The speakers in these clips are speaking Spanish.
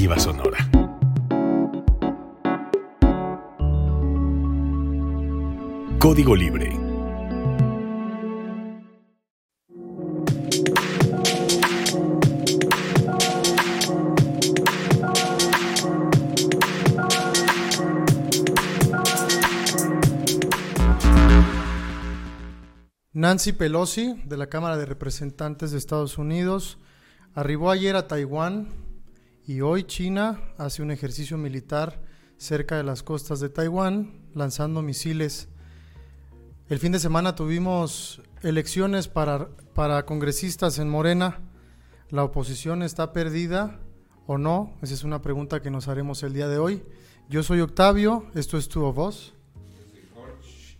Sonora. Código Libre. Nancy Pelosi, de la Cámara de Representantes de Estados Unidos, arribó ayer a Taiwán y hoy China hace un ejercicio militar cerca de las costas de Taiwán, lanzando misiles. El fin de semana tuvimos elecciones para, para congresistas en Morena. ¿La oposición está perdida o no? Esa es una pregunta que nos haremos el día de hoy. Yo soy Octavio, esto es Tu Voz.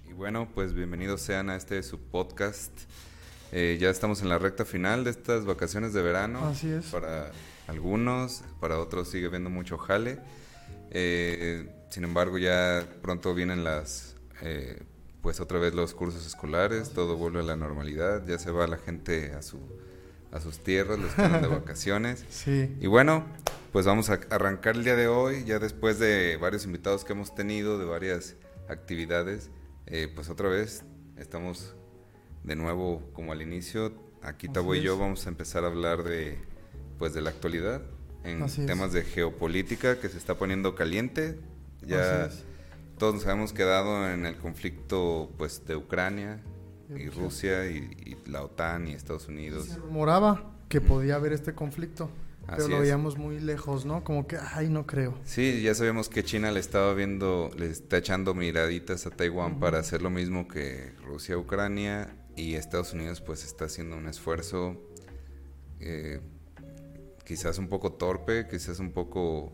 Y bueno, pues bienvenidos sean a este su podcast. Eh, ya estamos en la recta final de estas vacaciones de verano. Así es. Para algunos, para otros sigue viendo mucho jale. Eh, sin embargo, ya pronto vienen las, eh, pues otra vez los cursos escolares, todo vuelve a la normalidad, ya se va la gente a su a sus tierras, los que de vacaciones. Sí. Y bueno, pues vamos a arrancar el día de hoy, ya después de varios invitados que hemos tenido, de varias actividades, eh, pues otra vez estamos de nuevo como al inicio. Aquí Tabo y yo vamos a empezar a hablar de, pues de la actualidad, en temas de geopolítica que se está poniendo caliente. Ya todos nos habíamos quedado en el conflicto pues de Ucrania Y Rusia. Y, y la OTAN y Estados Unidos. Se rumoraba que podía haber este conflicto, pero Así lo es. veíamos muy lejos, ¿no? Como que, ay, no creo. Sí, ya sabemos que China le estaba viendo, le está echando miraditas a Taiwán Ujú. para hacer lo mismo que Rusia, Ucrania y Estados Unidos pues está haciendo un esfuerzo eh, quizás un poco torpe, quizás un poco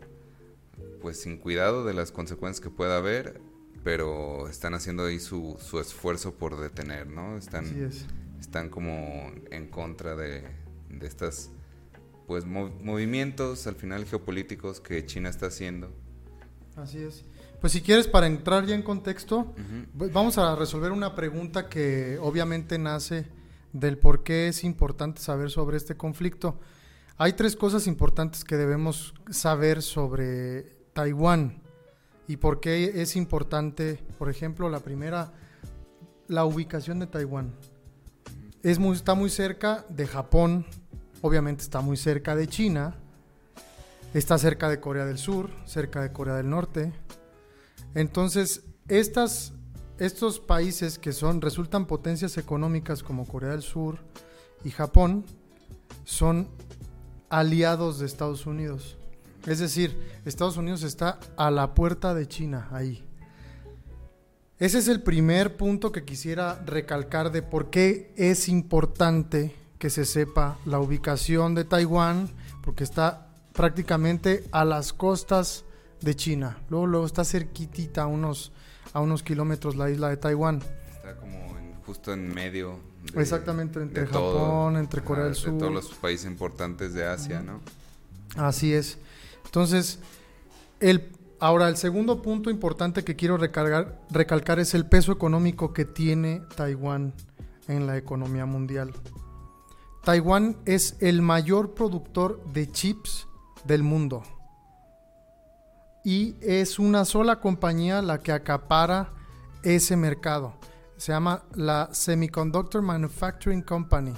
pues sin cuidado de las consecuencias que pueda haber, pero están haciendo ahí su, su esfuerzo por detener, ¿no? Están, es. están como en contra de, de estas pues mo- movimientos al final geopolíticos que China está haciendo. Así es. Pues si quieres, para entrar ya en contexto, vamos a resolver una pregunta que obviamente nace del por qué es importante saber sobre este conflicto. Hay tres cosas importantes que debemos saber sobre Taiwán y por qué es importante, por ejemplo, la primera, la ubicación de Taiwán. Es muy, está muy cerca de Japón, obviamente está muy cerca de China, está cerca de Corea del Sur, cerca de Corea del Norte. Entonces, estas, estos países que son, resultan potencias económicas como Corea del Sur y Japón, son aliados de Estados Unidos. Es decir, Estados Unidos está a la puerta de China, ahí. Ese es el primer punto que quisiera recalcar de por qué es importante que se sepa la ubicación de Taiwán, porque está prácticamente a las costas de China. Luego, luego está cerquitita, a unos, a unos kilómetros la isla de Taiwán. Está como justo en medio. De- Exactamente, entre de todo, Japón, entre Corea del de Sur. todos los países importantes de Asia, ¿no? Así es. Entonces, el, ahora el segundo punto importante que quiero recargar, recalcar es el peso económico que tiene Taiwán en la economía mundial. Taiwán es el mayor productor de chips del mundo. Y es una sola compañía la que acapara ese mercado. Se llama la Semiconductor Manufacturing Company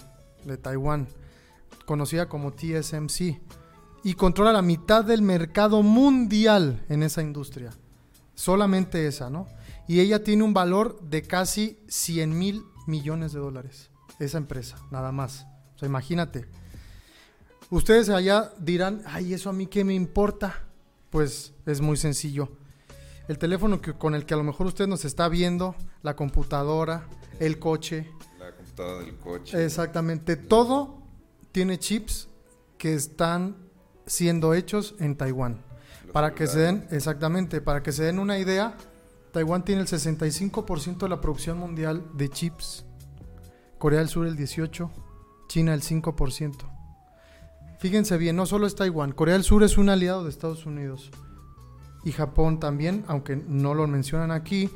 de Taiwán, conocida como TSMC y controla la mitad del mercado mundial en esa industria. Solamente esa, ¿no? Y ella tiene un valor de casi 100 mil millones de dólares. Esa empresa, nada más. O sea, imagínate. Ustedes allá dirán, ay, ¿eso a mí qué me importa? Pues es muy sencillo. El teléfono que, con el que a lo mejor usted nos está viendo, la computadora, el coche, La computadora del coche. Exactamente, todo tiene chips que están siendo hechos en Taiwán. Los Para que se den, exactamente, para que se den una idea, Taiwán tiene el 65% de la producción mundial de chips, Corea del Sur el 18%, China el 5%. Fíjense bien, no solo es Taiwán, Corea del Sur es un aliado de Estados Unidos y Japón también, aunque no lo mencionan aquí,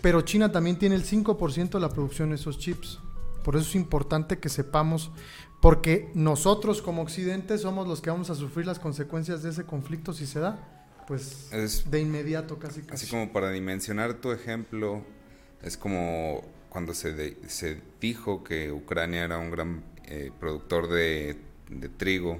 pero China también tiene el 5% de la producción de esos chips. Por eso es importante que sepamos, porque nosotros como Occidente somos los que vamos a sufrir las consecuencias de ese conflicto si se da, pues Es- de inmediato casi casi. Así como para dimensionar tu ejemplo, es como cuando se, de- se dijo que Ucrania era un gran eh, productor de, de trigo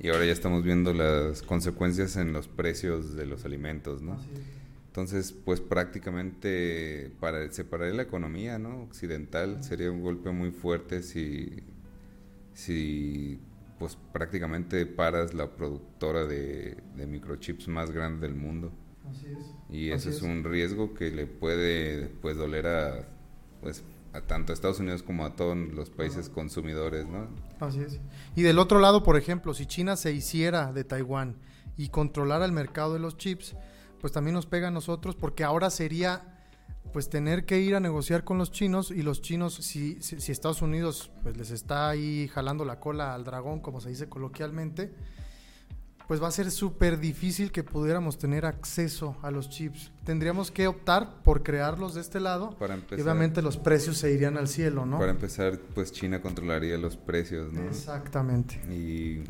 y ahora ya estamos viendo las consecuencias en los precios de los alimentos, ¿no? Es. Entonces, pues prácticamente para separar la economía, ¿no? Occidental sería un golpe muy fuerte si, si pues prácticamente paras la productora de, de microchips más grande del mundo. Así es. Y Así eso es, un riesgo que le puede pues doler a pues a tanto a Estados Unidos como a todos los países consumidores, ¿no? Así es. Y del otro lado, por ejemplo, si China se hiciera de Taiwán y controlara el mercado de los chips, pues también nos pega a nosotros porque ahora sería pues tener que ir a negociar con los chinos y los chinos, si, si, si Estados Unidos pues les está ahí jalando la cola al dragón, como se dice coloquialmente, pues va a ser súper difícil que pudiéramos tener acceso a los chips. Tendríamos que optar por crearlos de este lado Para y empezar, obviamente los precios se irían al cielo, ¿no? para empezar, pues China controlaría los precios, ¿no? Exactamente. y,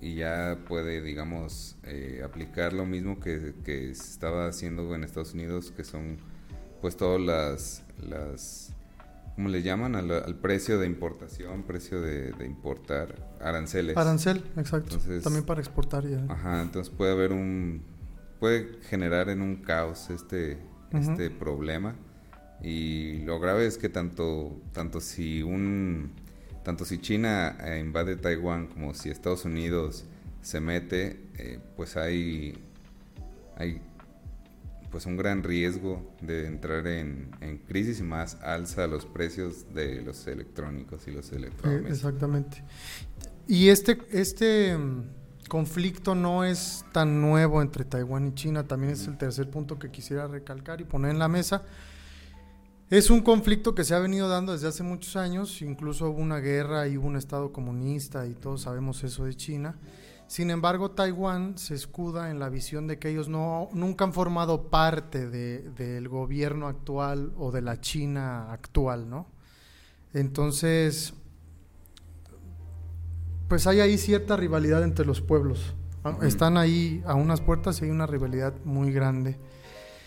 y ya puede, digamos, eh, aplicar lo mismo que, que estaba haciendo en Estados Unidos, que son pues todas las, las ¿cómo le llaman? Al, al precio de importación, precio de, de importar, aranceles. Arancel, exacto. Entonces- También para exportar ya. Ajá, entonces puede haber un, puede generar en un caos este, Ujú. este problema. Y lo grave es que tanto, tanto si un, tanto si China eh, invade Taiwán como si Estados Unidos se mete, eh, pues hay, hay pues un gran riesgo de entrar en, en crisis y más alza los precios de los electrónicos y los Eh, electrodomésticos. exactamente. Y este, este mm, conflicto no es tan nuevo entre Taiwán y China, también es el tercer punto que quisiera recalcar y poner en la mesa. Es un conflicto que se ha venido dando desde hace muchos años, incluso hubo una guerra y hubo un estado comunista y todos sabemos eso de China. Sin embargo, Taiwán se escuda en la visión de que ellos no, nunca han formado parte de- del gobierno actual o de la China actual, ¿no? Entonces, pues hay ahí cierta rivalidad entre los pueblos. Ah. Están ahí a unas puertas y hay una rivalidad muy grande.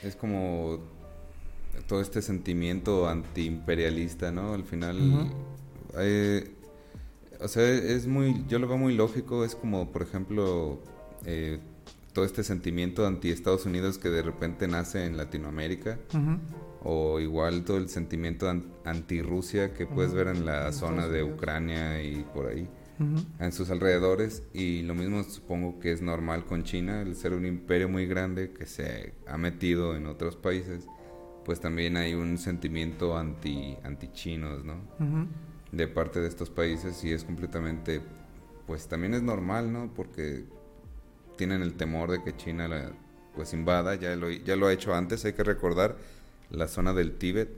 Es como todo este sentimiento antiimperialista, ¿no? Al final, eh, o sea, es muy, yo lo veo muy lógico, es como, por ejemplo, eh, todo este sentimiento anti Estados Unidos que de repente nace en Latinoamérica, o igual todo el sentimiento an- anti-Rusia que puedes ver en la En zona de. Ucrania y por ahí en sus alrededores y lo mismo supongo que es normal con China, el ser un imperio muy grande que se ha metido en otros países, pues también hay un sentimiento anti anti chinos, ¿no? De parte de estos países y es completamente pues también es normal, ¿no? Porque tienen el temor de que China la pues invada, ya lo ya lo ha hecho antes, hay que recordar la zona del Tíbet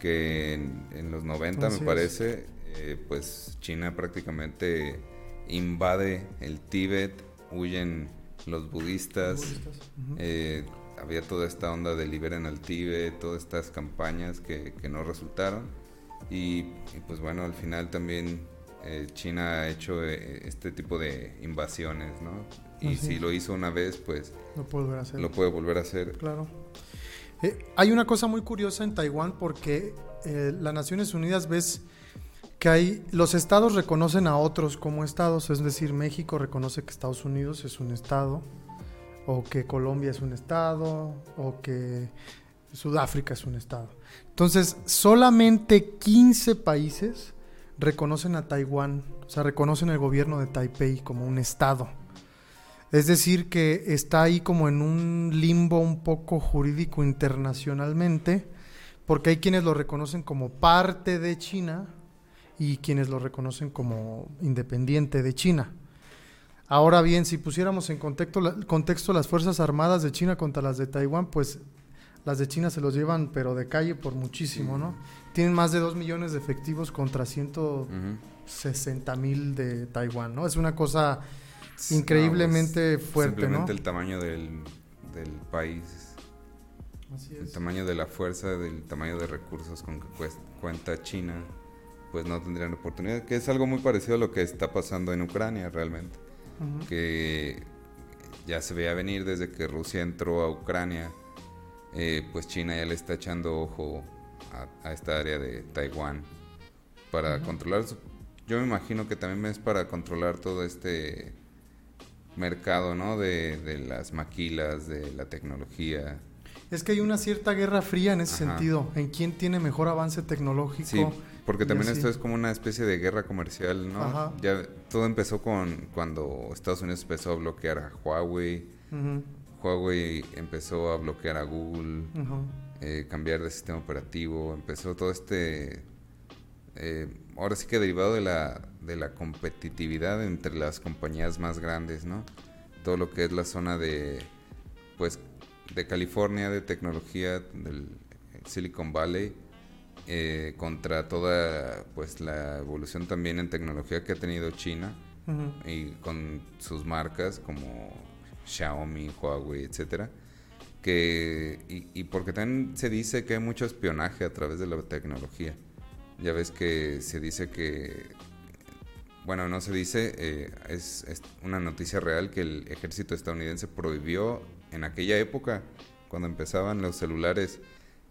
que en, en los 90 Así me parece, eh, pues China prácticamente invade el Tíbet, huyen los budistas, eh, había toda esta onda de liberen al Tíbet, todas estas campañas que, que no resultaron y, y, pues bueno, al final también eh, China ha hecho eh, este tipo de invasiones, ¿no? Y Así si es. lo hizo una vez, pues No puedo volver a hacer. lo puede volver a hacer. Claro. Eh, hay una cosa muy curiosa en Taiwán porque las Naciones Unidas ves que hay los estados reconocen a otros como estados, es decir, México reconoce que Estados Unidos es un estado o que Colombia es un estado o que Sudáfrica es un estado. Entonces, solamente 15 países reconocen a Taiwán, o sea, reconocen el gobierno de Taipei como un estado. Es decir, que está ahí como en un limbo un poco jurídico internacionalmente, porque hay quienes lo reconocen como parte de China y quienes lo reconocen como independiente de China. Ahora bien, si pusiéramos en contexto, contexto las Fuerzas Armadas de China contra las de Taiwán, pues las de China se los llevan, pero de calle por muchísimo, ¿no? Tienen más de 2 millones de efectivos contra 160 Ujú. mil de Taiwán, ¿no? Es una cosa increíblemente No, pues, fuerte, ¿no? Simplemente el tamaño del, del país. Así el es. tamaño de la fuerza, del tamaño de recursos con que cuest- cuenta China, pues no tendrían oportunidad, que es algo muy parecido a lo que está pasando en Ucrania realmente, que ya se veía venir desde que Rusia entró a Ucrania, eh, pues China ya le está echando ojo a, a esta área de Taiwán para controlar, su- yo me imagino que también es para controlar todo este mercado, ¿no? De, de las maquilas, de la tecnología. Es que hay una cierta guerra fría en ese Ajá. sentido, en quién tiene mejor avance tecnológico. Sí, porque también así. esto es como una especie de guerra comercial, ¿no? Ajá. Ya todo empezó con cuando Estados Unidos empezó a bloquear a Huawei, Huawei empezó a bloquear a Google, eh, cambiar de sistema operativo, empezó todo este, eh, ahora sí que derivado de la, de la competitividad entre las compañías más grandes, ¿no? Todo lo que es la zona de, pues, de California, de tecnología, del Silicon Valley, eh, contra toda, pues, la evolución también en tecnología que ha tenido China y con sus marcas como Xiaomi, Huawei, etcétera, que y, y porque también se dice que hay mucho espionaje a través de la tecnología. Ya ves que se dice que bueno, no se dice, eh, es, es una noticia real que el ejército estadounidense prohibió en aquella época, cuando empezaban los celulares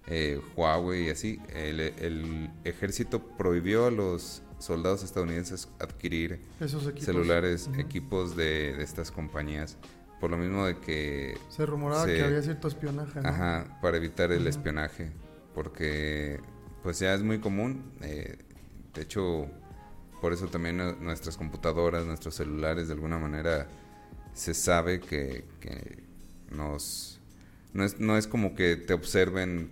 eh, Huawei y así, el, el ejército prohibió a los soldados estadounidenses adquirir Esos equipos. celulares, equipos de, de estas compañías, por lo mismo de que, Se rumoraba se- que había cierto espionaje, ¿no? ajá, para evitar el espionaje, porque pues ya es muy común, eh, de hecho, por eso también nu- nuestras computadoras, nuestros celulares, de alguna manera, se sabe que, que nos, no es, no es como que te observen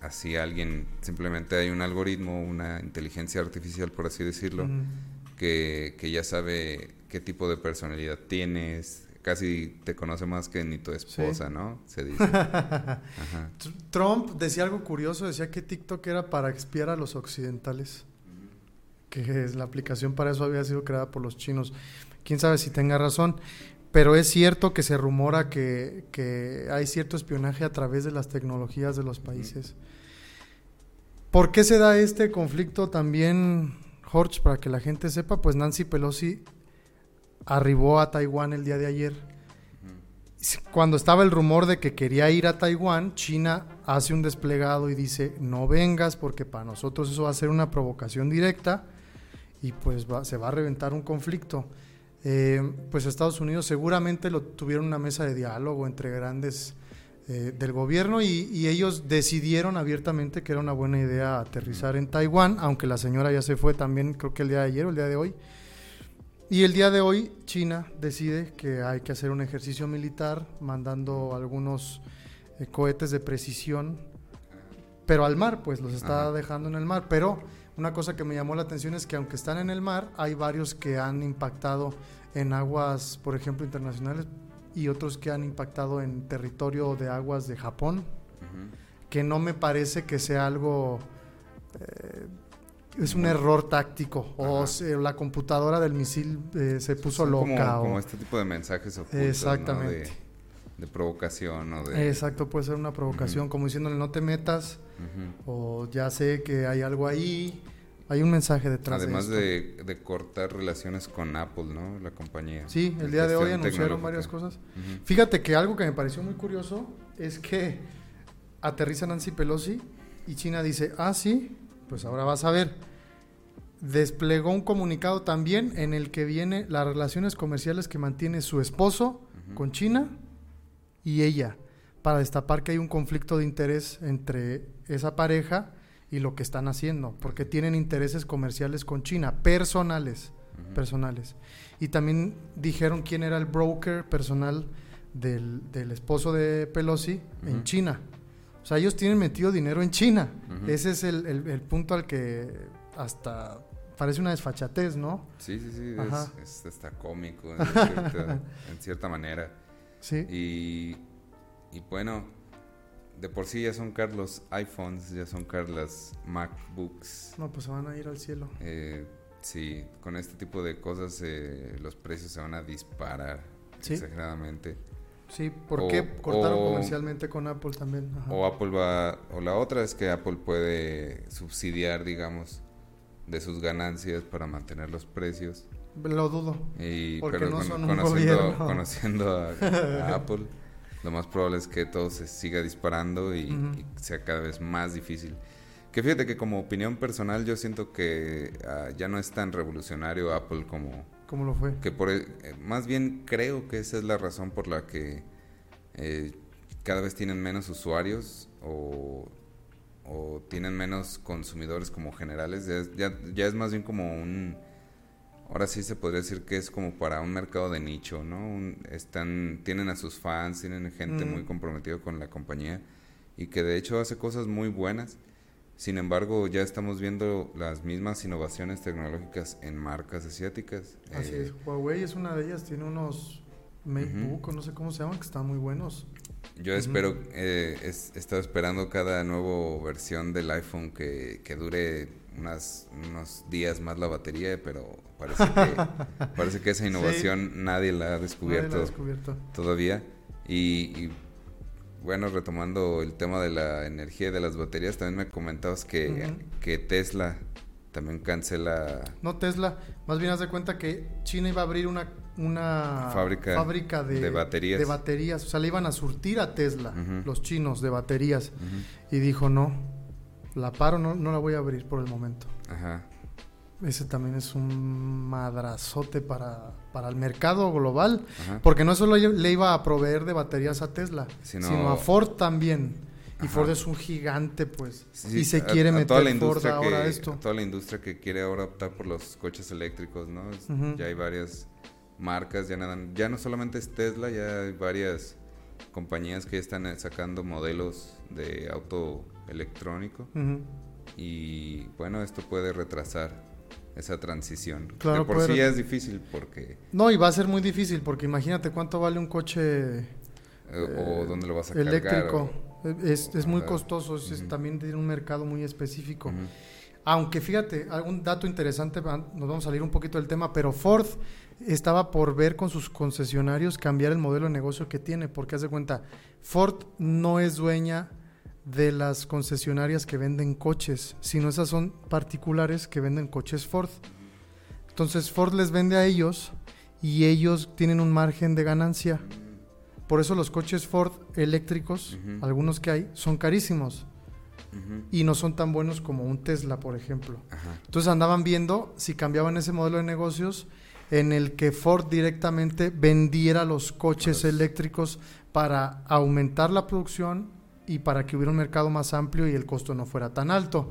así alguien, simplemente hay un algoritmo, una inteligencia artificial, por así decirlo, que, que ya sabe qué tipo de personalidad tienes. Casi te conoce más que ni tu esposa, ¿no? Se dice. Ajá. Trump decía algo curioso, decía que TikTok era para expiar a los occidentales, que la aplicación para eso había sido creada por los chinos. Quién sabe si tenga razón, pero es cierto que se rumora que, que hay cierto espionaje a través de las tecnologías de los países. ¿Por qué se da este conflicto también, Jorge, para que la gente sepa? Pues Nancy Pelosi arribó a Taiwán el día de ayer. Cuando estaba el rumor de que quería ir a Taiwán, China hace un desplegado y dice, no vengas porque para nosotros eso va a ser una provocación directa y pues va- se va a reventar un conflicto. Eh, pues Estados Unidos seguramente lo tuvieron una mesa de diálogo entre grandes eh, del gobierno y, y ellos decidieron abiertamente que era una buena idea aterrizar en Taiwán, aunque la señora ya se fue también, creo que el día de ayer o el día de hoy. Y el día de hoy China decide que hay que hacer un ejercicio militar mandando algunos eh, cohetes de precisión, pero al mar, pues los está Ajá. dejando en el mar. Pero una cosa que me llamó la atención es que aunque están en el mar, hay varios que han impactado en aguas, por ejemplo, internacionales y otros que han impactado en territorio de aguas de Japón, que no me parece que sea algo... eh, es un error táctico o se- la computadora del misil eh, se puso Son loca. Como, o- como este tipo de mensajes ocultos, ¿no? Exactamente. De, de provocación o de... Exacto, puede ser una provocación, como diciéndole no te metas o ya sé que hay algo ahí. Hay un mensaje detrás Además de esto. de, de cortar relaciones con Apple, ¿no? La compañía. Sí, el día de hoy anunciaron varias cosas. Fíjate que algo que me pareció muy curioso es que aterriza Nancy Pelosi y China dice, ah, sí, pues ahora vas a ver. Desplegó un comunicado también en el que viene las relaciones comerciales que mantiene su esposo con China y ella, para destapar que hay un conflicto de interés entre esa pareja y lo que están haciendo, porque tienen intereses comerciales con China, personales personales. Y también dijeron quién era el broker personal del, del esposo de Pelosi en. China. O sea, ellos tienen metido dinero en China. Ese es el, el- el punto al que hasta parece una desfachatez, ¿no? Sí, sí, sí, Ajá. es, es hasta cómico en cierta, en cierta manera. Sí. Y, y bueno, de por sí ya son caros los iPhones, ya son caros las MacBooks. No, pues se van a ir al cielo. Eh, sí, con este tipo de cosas eh, los precios se van a disparar Sí. exageradamente. Sí, ¿por qué cortaron comercialmente con Apple también? O Apple va, o la otra es que Apple puede subsidiar, digamos, de sus ganancias para mantener los precios. Lo dudo. Y, pero conociendo, conociendo a, Apple, lo más probable es que todo se siga disparando y, sea cada vez más difícil. Que fíjate que como opinión personal yo siento que ah, ya no es tan revolucionario Apple como... ¿Cómo lo fue? Que por, eh, más bien creo que esa es la razón por la que eh, cada vez tienen menos usuarios o, tienen menos consumidores como generales. Ya, ya, es más bien como un... Ahora sí se podría decir que es como para un mercado de nicho, ¿no? están, tienen a sus fans, tienen gente muy comprometida con la compañía y que de hecho hace cosas muy buenas sin embargo, ya estamos viendo las mismas innovaciones tecnológicas en marcas asiáticas. Así es, eh, Huawei es una de ellas, tiene unos MateBook, no sé cómo se llaman, que están muy buenos. Yo espero, eh, he estado esperando cada nueva versión del iPhone que, dure unas, unos días más la batería, pero parece que, parece que esa innovación nadie la ha descubierto, descubierto. todavía. Y, y bueno, retomando el tema de la energía y de las baterías, también me comentabas que, que Tesla también cancela... No Tesla, más bien haz de cuenta que China iba a abrir una, una fábrica, de, baterías. de baterías. O sea, le iban a surtir a Tesla, los chinos, de baterías. Y dijo, no, la paro, no, no la voy a abrir por el momento. Ajá. Ese también es un madrazote para, para el mercado global, porque no solo le iba a proveer de baterías a Tesla, sino, a Ford también. Y Ford es un gigante, pues. y se quiere meter toda la Ford ahora esto. toda la industria que quiere ahora optar por los coches eléctricos, ¿no? Ya hay varias marcas, ya, nada, ya no solamente es Tesla, ya hay varias compañías que ya están sacando modelos de auto electrónico. Y bueno, esto puede retrasar esa transición. Claro, por sí es difícil porque... No, y va a ser muy difícil porque imagínate cuánto vale un coche... Eh, o dónde lo vas a eléctrico. es, es, muy costoso, también tiene un mercado muy específico. Aunque fíjate, algún dato interesante, nos vamos a salir un poquito del tema, pero Ford estaba por ver con sus concesionarios cambiar el modelo de negocio que tiene, porque haz de cuenta, Ford no es dueña de las concesionarias que venden coches, sino esas son particulares que venden coches Ford. Entonces Ford les vende a ellos y ellos tienen un margen de ganancia. Por eso los coches Ford eléctricos, algunos que hay, son carísimos. Y no son tan buenos como un Tesla, por ejemplo. Entonces andaban viendo si cambiaban ese modelo de negocios en el que Ford directamente vendiera los coches eléctricos para aumentar la producción y para que hubiera un mercado más amplio y el costo no fuera tan alto.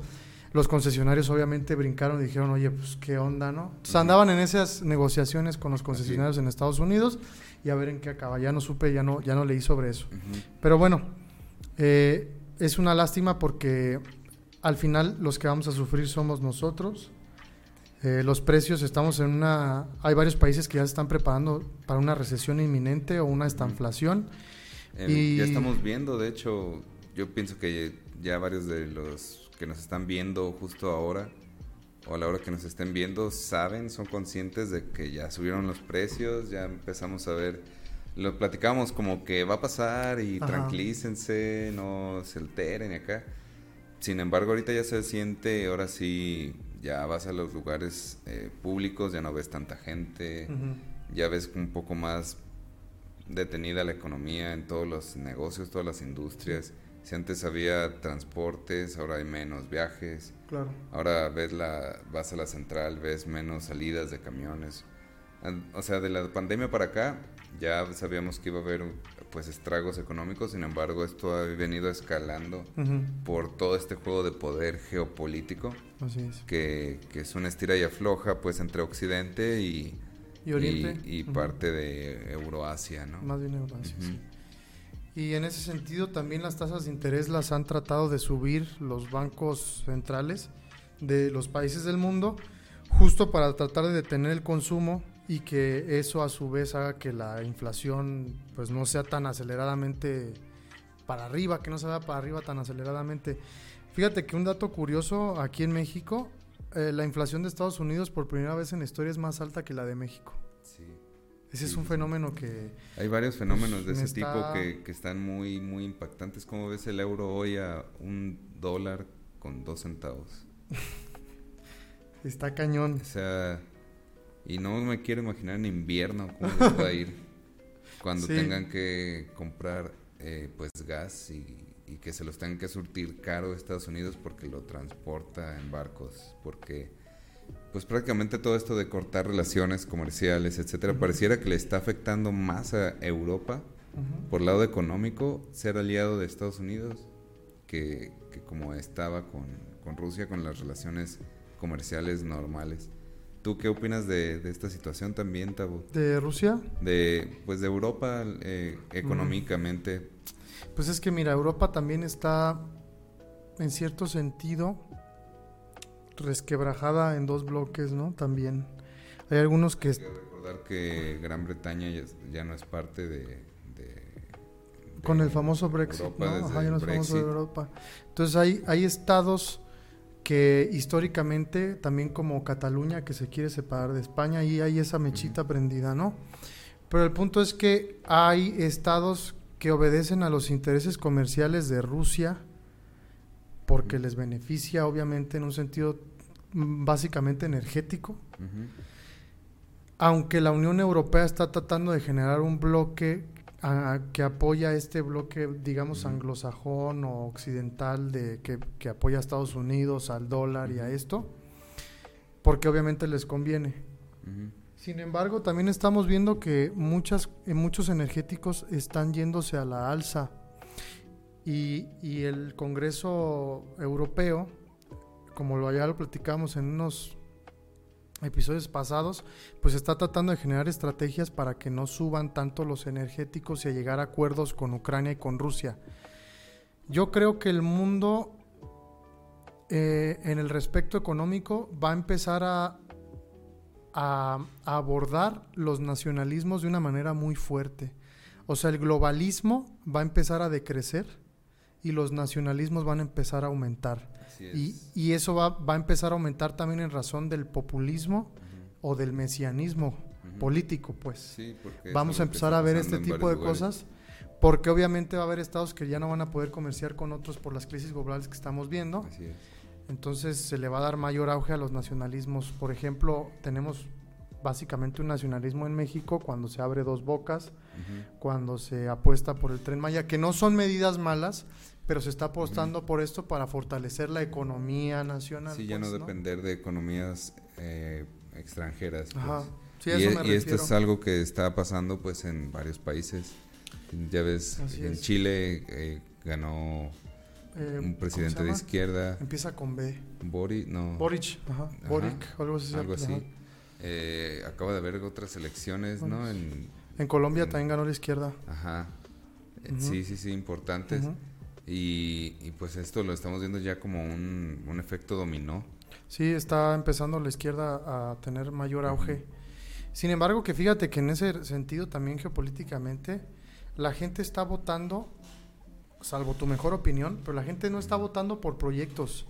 Los concesionarios obviamente brincaron y dijeron, oye, pues qué onda, ¿no? Entonces andaban en esas negociaciones con los concesionarios en Estados Unidos y a ver en qué acaba. Ya no supe, ya no, ya no leí sobre eso. Pero bueno, eh, es una lástima porque al final los que vamos a sufrir somos nosotros. Eh, los precios, estamos en una... Hay varios países que ya se están preparando para una recesión inminente o una estanflación y... Ya estamos viendo, de hecho, yo pienso que ya varios de los que nos están viendo justo ahora o a la hora que nos estén viendo saben, son conscientes de que ya subieron los precios, ya empezamos a ver, lo platicamos como que va a pasar y tranquilícense, no se alteren y acá. Sin embargo, ahorita ya se siente, ahora sí, ya vas a los lugares eh, públicos, ya no ves tanta gente, ya ves un poco más detenida la economía en todos los negocios, todas las industrias. Si antes había transportes, ahora hay menos viajes. Claro. Ahora ves la, vas a la central, ves menos salidas de camiones. O sea, de la pandemia para acá ya sabíamos que iba a haber pues estragos económicos, sin embargo esto ha venido escalando por todo este juego de poder geopolítico Así es. Que, que es una estira y afloja pues entre Occidente y, y Oriente. Y, parte de Euroasia, ¿no? Más bien Euroasia, sí. Y en ese sentido también las tasas de interés las han tratado de subir los bancos centrales de los países del mundo, justo para tratar de detener el consumo y que eso a su vez haga que la inflación pues no sea tan aceleradamente para arriba, que no se vaya para arriba tan aceleradamente. Fíjate que un dato curioso aquí en México, eh, la inflación de Estados Unidos por primera vez en la historia es más alta que la de México. Sí. Ese es un fenómeno que... Hay varios fenómenos de ese tipo que, que, están muy, muy impactantes. ¿Cómo ves el euro hoy a un dólar con dos centavos? Está cañón. O sea, y no me quiero imaginar en invierno cómo va a ir cuando tengan que comprar eh, pues gas y, que se los tengan que surtir caro a Estados Unidos porque lo transporta en barcos, porque pues prácticamente todo esto de cortar relaciones comerciales, etcétera, pareciera que le está afectando más a Europa por el lado económico ser aliado de Estados Unidos que, que como estaba con, con Rusia con las relaciones comerciales normales. ¿Tú qué opinas de, esta situación también, Tabo? ¿De Rusia? De, pues de Europa eh, económicamente. Pues es que mira, Europa también está, en cierto sentido, resquebrajada en dos bloques, ¿no? También. Hay algunos que... Hay que recordar que Gran Bretaña ya, no es parte de... con el famoso Brexit, ¿no? Ajá, ya no es famoso de Europa. Entonces hay, hay estados que históricamente, también como Cataluña, que se quiere separar de España, y hay esa mechita prendida, ¿no? Pero el punto es que hay estados que obedecen a los intereses comerciales de Rusia, porque les beneficia, obviamente, en un sentido mm, básicamente energético. Aunque la Unión Europea está tratando de generar un bloque que apoya este bloque, digamos, anglosajón o occidental de que, apoya a Estados Unidos, al dólar y a esto, porque obviamente les conviene. Sin embargo, también estamos viendo que muchas, muchos energéticos están yéndose a la alza y, y el Congreso Europeo, como lo ya lo platicamos en unos episodios pasados, pues está tratando de generar estrategias para que no suban tanto los energéticos y a llegar a acuerdos con Ucrania y con Rusia. Yo creo que el mundo eh, en el respecto económico va a empezar a, a, abordar los nacionalismos de una manera muy fuerte. O sea, el globalismo va a empezar a decrecer y los nacionalismos van a empezar a aumentar. Y, eso va, a empezar a aumentar también en razón del populismo o del mesianismo político, pues. Vamos a empezar a ver este tipo de cosas porque obviamente va a haber estados que ya no van a poder comerciar con otros por las crisis globales que estamos viendo. Entonces se le va a dar mayor auge a los nacionalismos. Por ejemplo, tenemos básicamente un nacionalismo en México cuando se abre dos bocas, cuando se apuesta por el tren Maya, que no son medidas malas, pero se está apostando por esto para fortalecer la economía nacional. Sí, ya no, pues, depender de economías eh, extranjeras. Pues. Ajá. Sí, y, eso e, y esto es algo que está pasando pues en varios países. Ya ves, en Chile eh, ganó eh, un presidente de izquierda. Empieza con B. Boric, no. Boric, ajá. Boric, algo así. Algo así. acaba de haber otras elecciones, ¿no? En, en Colombia también ganó la izquierda. Ajá. Sí, sí, sí, importantes. Y, pues esto lo estamos viendo ya como un, efecto dominó. Sí, está empezando la izquierda a tener mayor auge. Sin embargo, que fíjate que en ese sentido también geopolíticamente, la gente está votando, salvo tu mejor opinión, pero la gente no está votando por proyectos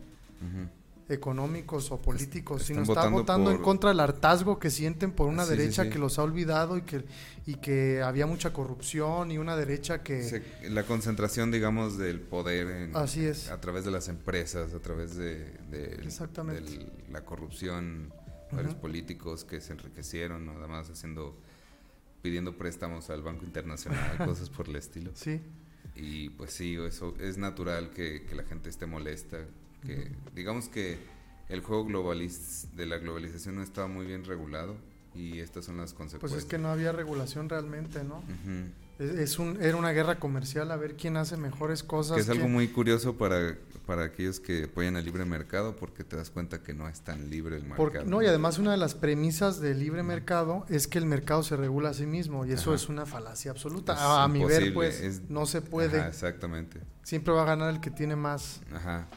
económicos o políticos, sino está votando en contra del hartazgo que sienten por una derecha que los ha olvidado y que, y que había mucha corrupción y una derecha que... la concentración, digamos, del poder Así es. a través de las empresas, a través de, la corrupción, varios políticos que se enriquecieron, nada más haciendo, pidiendo préstamos al Banco Internacional, cosas por el estilo. Sí. Y pues sí, eso es natural que, que la gente esté molesta que digamos que el juego globaliz de la globalización no estaba muy bien regulado y estas son las consecuencias. Pues es que no había regulación realmente, ¿no? es, un, era una guerra comercial a ver quién hace mejores cosas. Que es algo muy curioso para, para aquellos que apoyan el libre mercado porque te das cuenta que no es tan libre el mercado. no, y además una de las premisas del libre mercado es que el mercado se regula a sí mismo y eso es una falacia absoluta. a, mi ver, pues, no se puede. exactamente. Siempre va a ganar el que tiene más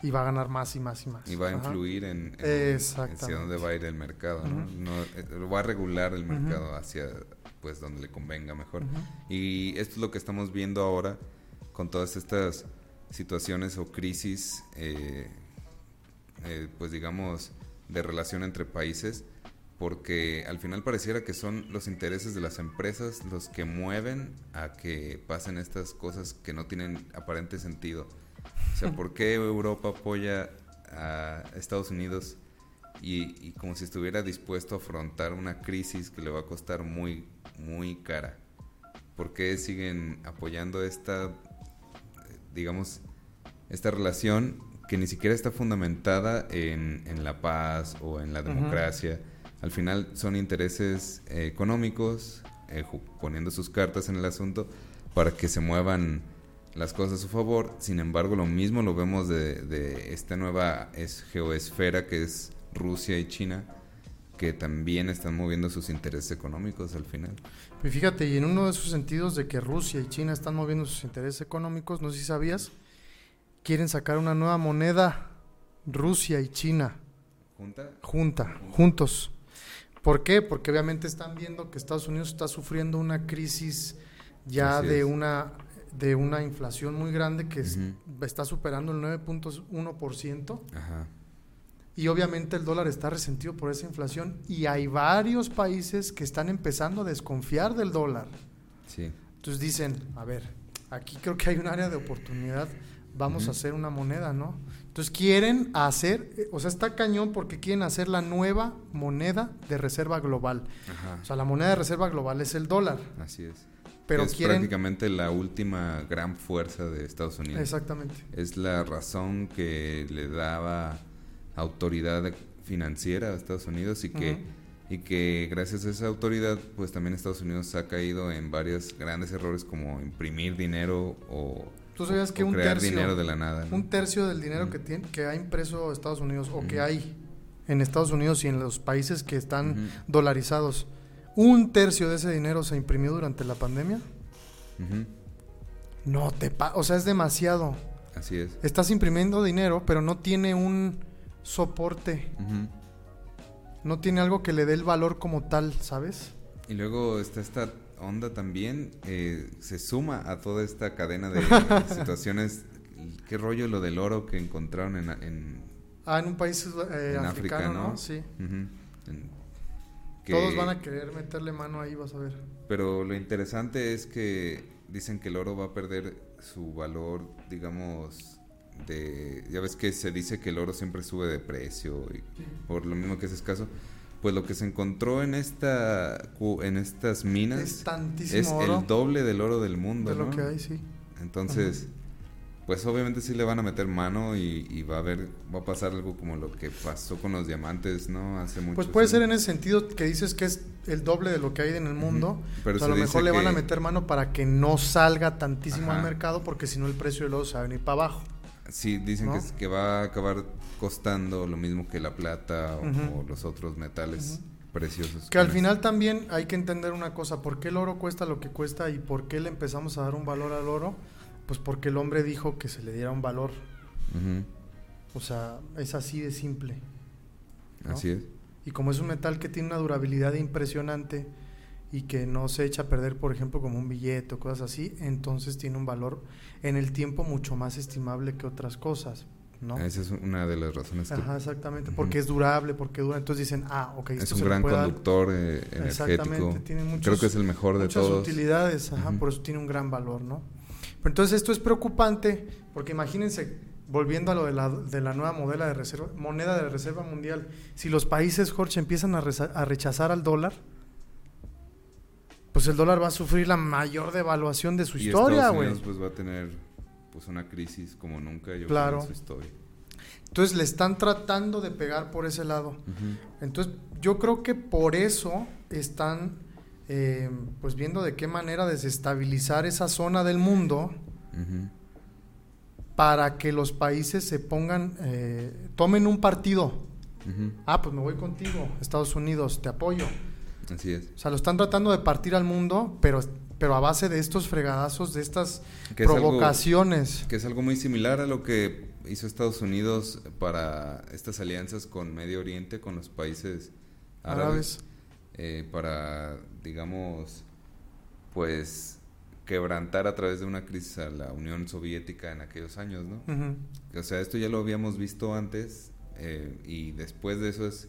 y va a ganar más y más y más. Y va a influir en, hacia dónde va a ir el mercado, ¿no? Eh, va a regular el mercado hacia pues donde le convenga mejor. Y esto es lo que estamos viendo ahora con todas estas situaciones o crisis, eh, eh, pues digamos, de relación entre países, porque al final pareciera que son los intereses de las empresas los que mueven a que pasen estas cosas que no tienen aparente sentido. O sea, ¿por qué Europa apoya a Estados Unidos y, como si estuviera dispuesto a afrontar una crisis que le va a costar muy, muy cara? ¿Por qué siguen apoyando esta, digamos, esta relación que ni siquiera está fundamentada en, la paz o en la democracia? Al final son intereses eh, económicos, eh, poniendo sus cartas en el asunto para que se muevan las cosas a su favor. Sin embargo, lo mismo lo vemos de, esta nueva geoesfera que es Rusia y China, que también están moviendo sus intereses económicos al final. Y fíjate, y en uno de esos sentidos de que Rusia y China están moviendo sus intereses económicos, no sé si sabías, quieren sacar una nueva moneda, Rusia y China. ¿Junta? Junta, juntos. ¿Por qué? Porque obviamente están viendo que Estados Unidos está sufriendo una crisis ya de una de una inflación muy grande que está superando el 9.1%. Y obviamente el dólar está resentido por esa inflación y hay varios países que están empezando a desconfiar del dólar. Sí. Entonces dicen, a ver, aquí creo que hay un área de oportunidad, vamos a hacer una moneda, ¿no? Entonces quieren hacer, eh, o sea, está cañón porque quieren hacer la nueva moneda de reserva global. O sea, la moneda de reserva global es el dólar. Así es. Pero es prácticamente la última gran fuerza de Estados Unidos. Exactamente. Es la razón que le daba autoridad financiera a Estados Unidos y que, y que gracias a esa autoridad, pues también Estados Unidos ha caído en varios grandes errores como imprimir dinero o ¿Tú sabías que un tercio, dinero de la nada? Un tercio del dinero que, tiene, que ha impreso Estados Unidos o que hay en Estados Unidos y en los países que están dolarizados, un tercio de ese dinero se imprimió durante la pandemia. No te o sea, es demasiado. Así es. Estás imprimiendo dinero, pero no tiene un soporte. No tiene algo que le dé el valor como tal, ¿sabes? Y luego está esta onda también eh, se suma a toda esta cadena de situaciones. ¿Qué rollo lo del oro que encontraron en... en ah, en un país eh, africano, ¿no? Sí. Todos van a querer meterle mano ahí, vas a ver. Pero lo interesante es que dicen que el oro va a perder su valor, digamos, de... Ya ves que se dice que el oro siempre sube de precio, y por lo mismo que es escaso pues lo que se encontró en esta en estas minas es, el doble del oro del mundo. De lo que hay, sí. Entonces, pues obviamente sí le van a meter mano y, va a haber, va a pasar algo como lo que pasó con los diamantes, ¿no? Hace mucho Pues puede ser en ese sentido que dices que es el doble de lo que hay en el mundo, pero a lo mejor le van a meter mano para que no salga tantísimo al mercado porque si no el precio del oro se va a venir para abajo. Sí, dicen que, que, va a acabar costando lo mismo que la plata o, los otros metales preciosos. Que al final también hay que entender una cosa, ¿por qué el oro cuesta lo que cuesta y por qué le empezamos a dar un valor al oro? Pues porque el hombre dijo que se le diera un valor. O sea, es así de simple. Así es. Y como es un metal que tiene una durabilidad impresionante, y que no se echa a perder, por ejemplo, como un billete o cosas así, entonces tiene un valor en el tiempo mucho más estimable que otras cosas. ¿no? Esa es una de las razones. Ajá, exactamente, porque es durable, porque dura. Entonces dicen, ah, ok, es un gran conductor eh, energético. Exactamente, tiene Creo que es el mejor de todos. Muchas utilidades, ajá, por eso tiene un gran valor, ¿no? Pero entonces esto es preocupante, porque imagínense, volviendo a lo de la, de la nueva modela de reserva, moneda de reserva mundial, si los países, Jorge, empiezan a, a rechazar al dólar, pues el dólar va a sufrir la mayor devaluación de su historia, güey. pues va a tener pues una crisis como nunca yo claro. en su historia. Entonces le están tratando de pegar por ese lado. Entonces yo creo que por eso están eh, pues viendo de qué manera desestabilizar esa zona del mundo para que los países se pongan, eh, tomen un partido. Ah, pues me voy contigo, Estados Unidos, te apoyo Así es. O sea, lo están tratando de partir al mundo, pero, pero a base de estos fregadazos, de estas provocaciones. que es algo muy similar a lo que hizo Estados Unidos para estas alianzas con Medio Oriente, con los países árabes, eh, para, digamos, pues quebrantar a través de una crisis a la Unión Soviética en aquellos años, ¿no? O sea, esto ya lo habíamos visto antes eh, y después de eso es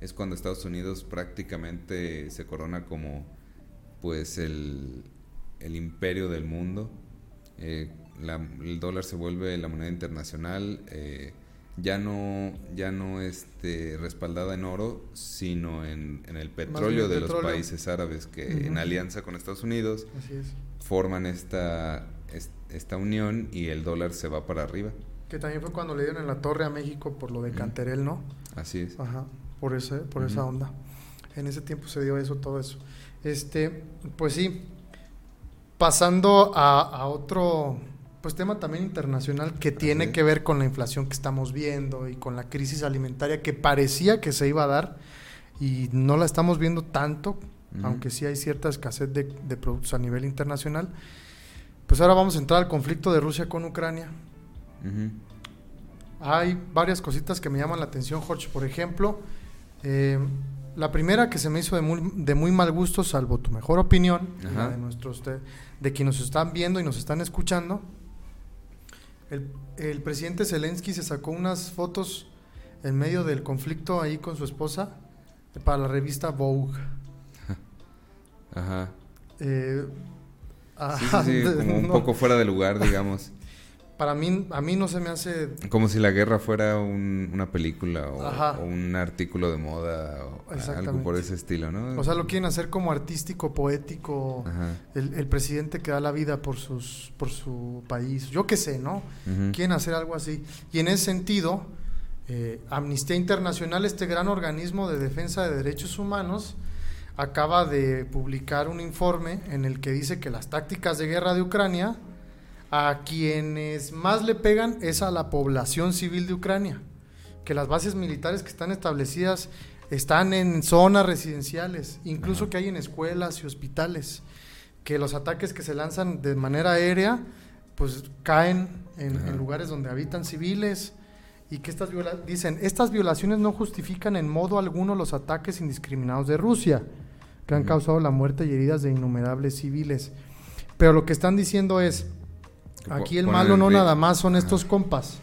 es cuando Estados Unidos prácticamente se corona como pues el, el imperio del mundo. Eh, el dólar se vuelve la moneda internacional, eh, ya no, ya no este, respaldada en oro, sino en, el petróleo de los países árabes que en alianza con Estados Unidos forman esta, esta unión y el dólar se va para arriba. Que también fue cuando le dieron en la torre a México por lo de Canterel, ¿no? Así es. Ajá, por, ese, por esa onda. En ese tiempo se dio eso, todo eso. Este, pues sí, pasando a, otro pues tema también internacional que tiene que ver con la inflación que estamos viendo y con la crisis alimentaria que parecía que se iba a dar y no la estamos viendo tanto, aunque sí hay cierta escasez de, productos a nivel internacional. Pues ahora vamos a entrar al conflicto de Rusia con Ucrania. Hay varias cositas que me llaman la atención, Jorge. Por ejemplo, eh, la primera que se me hizo de muy, de muy mal gusto, salvo tu mejor opinión, de nuestros de, quienes nos están viendo y nos están escuchando, el, el, presidente Zelensky se sacó unas fotos en medio del conflicto ahí con su esposa para la revista Vogue. Ajá. Eh, sí, sí, como un poco fuera de lugar, digamos para mí, a mí no se me hace... Como si la guerra fuera una película o, un artículo de moda o algo por ese estilo, ¿no? O sea, lo quieren hacer como artístico, poético, el, presidente que da la vida por, sus, por su país, yo qué sé, ¿no? Quieren hacer algo así. Y en ese sentido, eh, Amnistía Internacional, este gran organismo de defensa de derechos humanos, acaba de publicar un informe en el que dice que las tácticas de guerra de Ucrania a quienes más le pegan es a la población civil de Ucrania, que las bases militares que están establecidas están en zonas residenciales, incluso que hay en escuelas y hospitales, que los ataques que se lanzan de manera aérea pues caen en, lugares donde habitan civiles y que estas dicen, estas violaciones no justifican en modo alguno los ataques indiscriminados de Rusia, que han causado la muerte y heridas de innumerables civiles. Pero lo que están diciendo es, Aquí el malo no nada más son estos compas.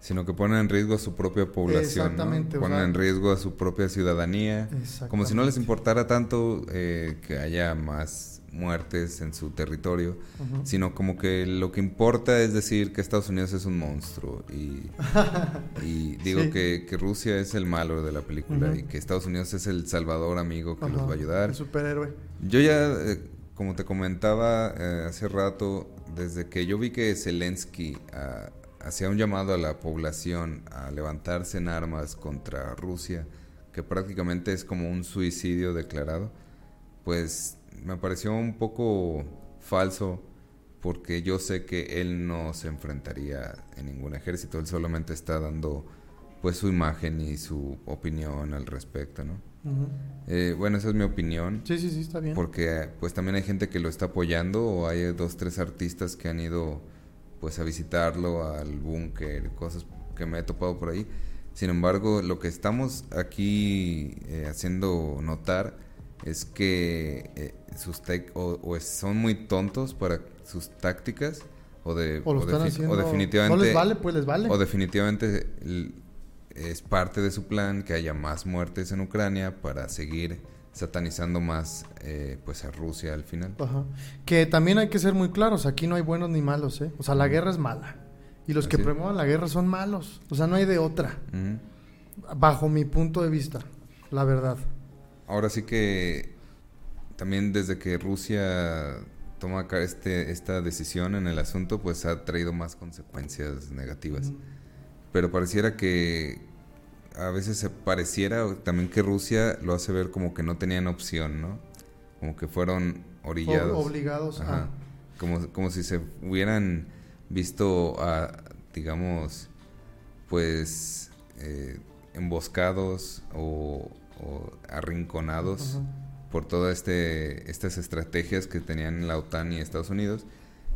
Sino que ponen en riesgo a su propia población. Exactamente. Ponen en riesgo a su propia ciudadanía. Como si no les importara tanto eh, que haya más muertes en su territorio, sino como que lo que importa es decir que Estados Unidos es un monstruo y, digo que, Rusia es el malo de la película y que Estados Unidos es el salvador amigo que los va a ayudar. El superhéroe. Yo ya, eh, como te comentaba eh, hace rato, desde que yo vi que Zelensky ah, hacía un llamado a la población a levantarse en armas contra Rusia, que prácticamente es como un suicidio declarado, pues me pareció un poco falso porque yo sé que él no se enfrentaría en ningún ejército, él solamente está dando pues su imagen y su opinión al respecto, ¿no? Eh, bueno, esa es mi opinión. Sí, sí, sí, está bien. Porque pues también hay gente que lo está apoyando o hay dos, tres artistas que han ido pues a visitarlo al búnker, cosas que me he topado por ahí. Sin embargo, lo que estamos aquí eh, haciendo notar es que eh, sus o, son muy tontos para sus tácticas o de o, definitivamente no les vale, pues les vale. O definitivamente es parte de su plan que haya más muertes en Ucrania para seguir satanizando más eh, pues a Rusia al final. Que también hay que ser muy claros, aquí no hay buenos ni malos, ¿eh? O sea, la guerra es mala. Y los que promuevan la guerra son malos. O sea, no hay de otra. Bajo mi punto de vista, la verdad. Ahora sí que también desde que Rusia toma este, esta decisión en el asunto, pues ha traído más consecuencias negativas. Pero pareciera que, a veces se pareciera también que Rusia lo hace ver como que no tenían opción, ¿no? Como que fueron orillados. obligados a... Como, como si se hubieran visto, a, digamos, pues, eh, emboscados o, arrinconados por todas este, estas estrategias que tenían la OTAN y Estados Unidos.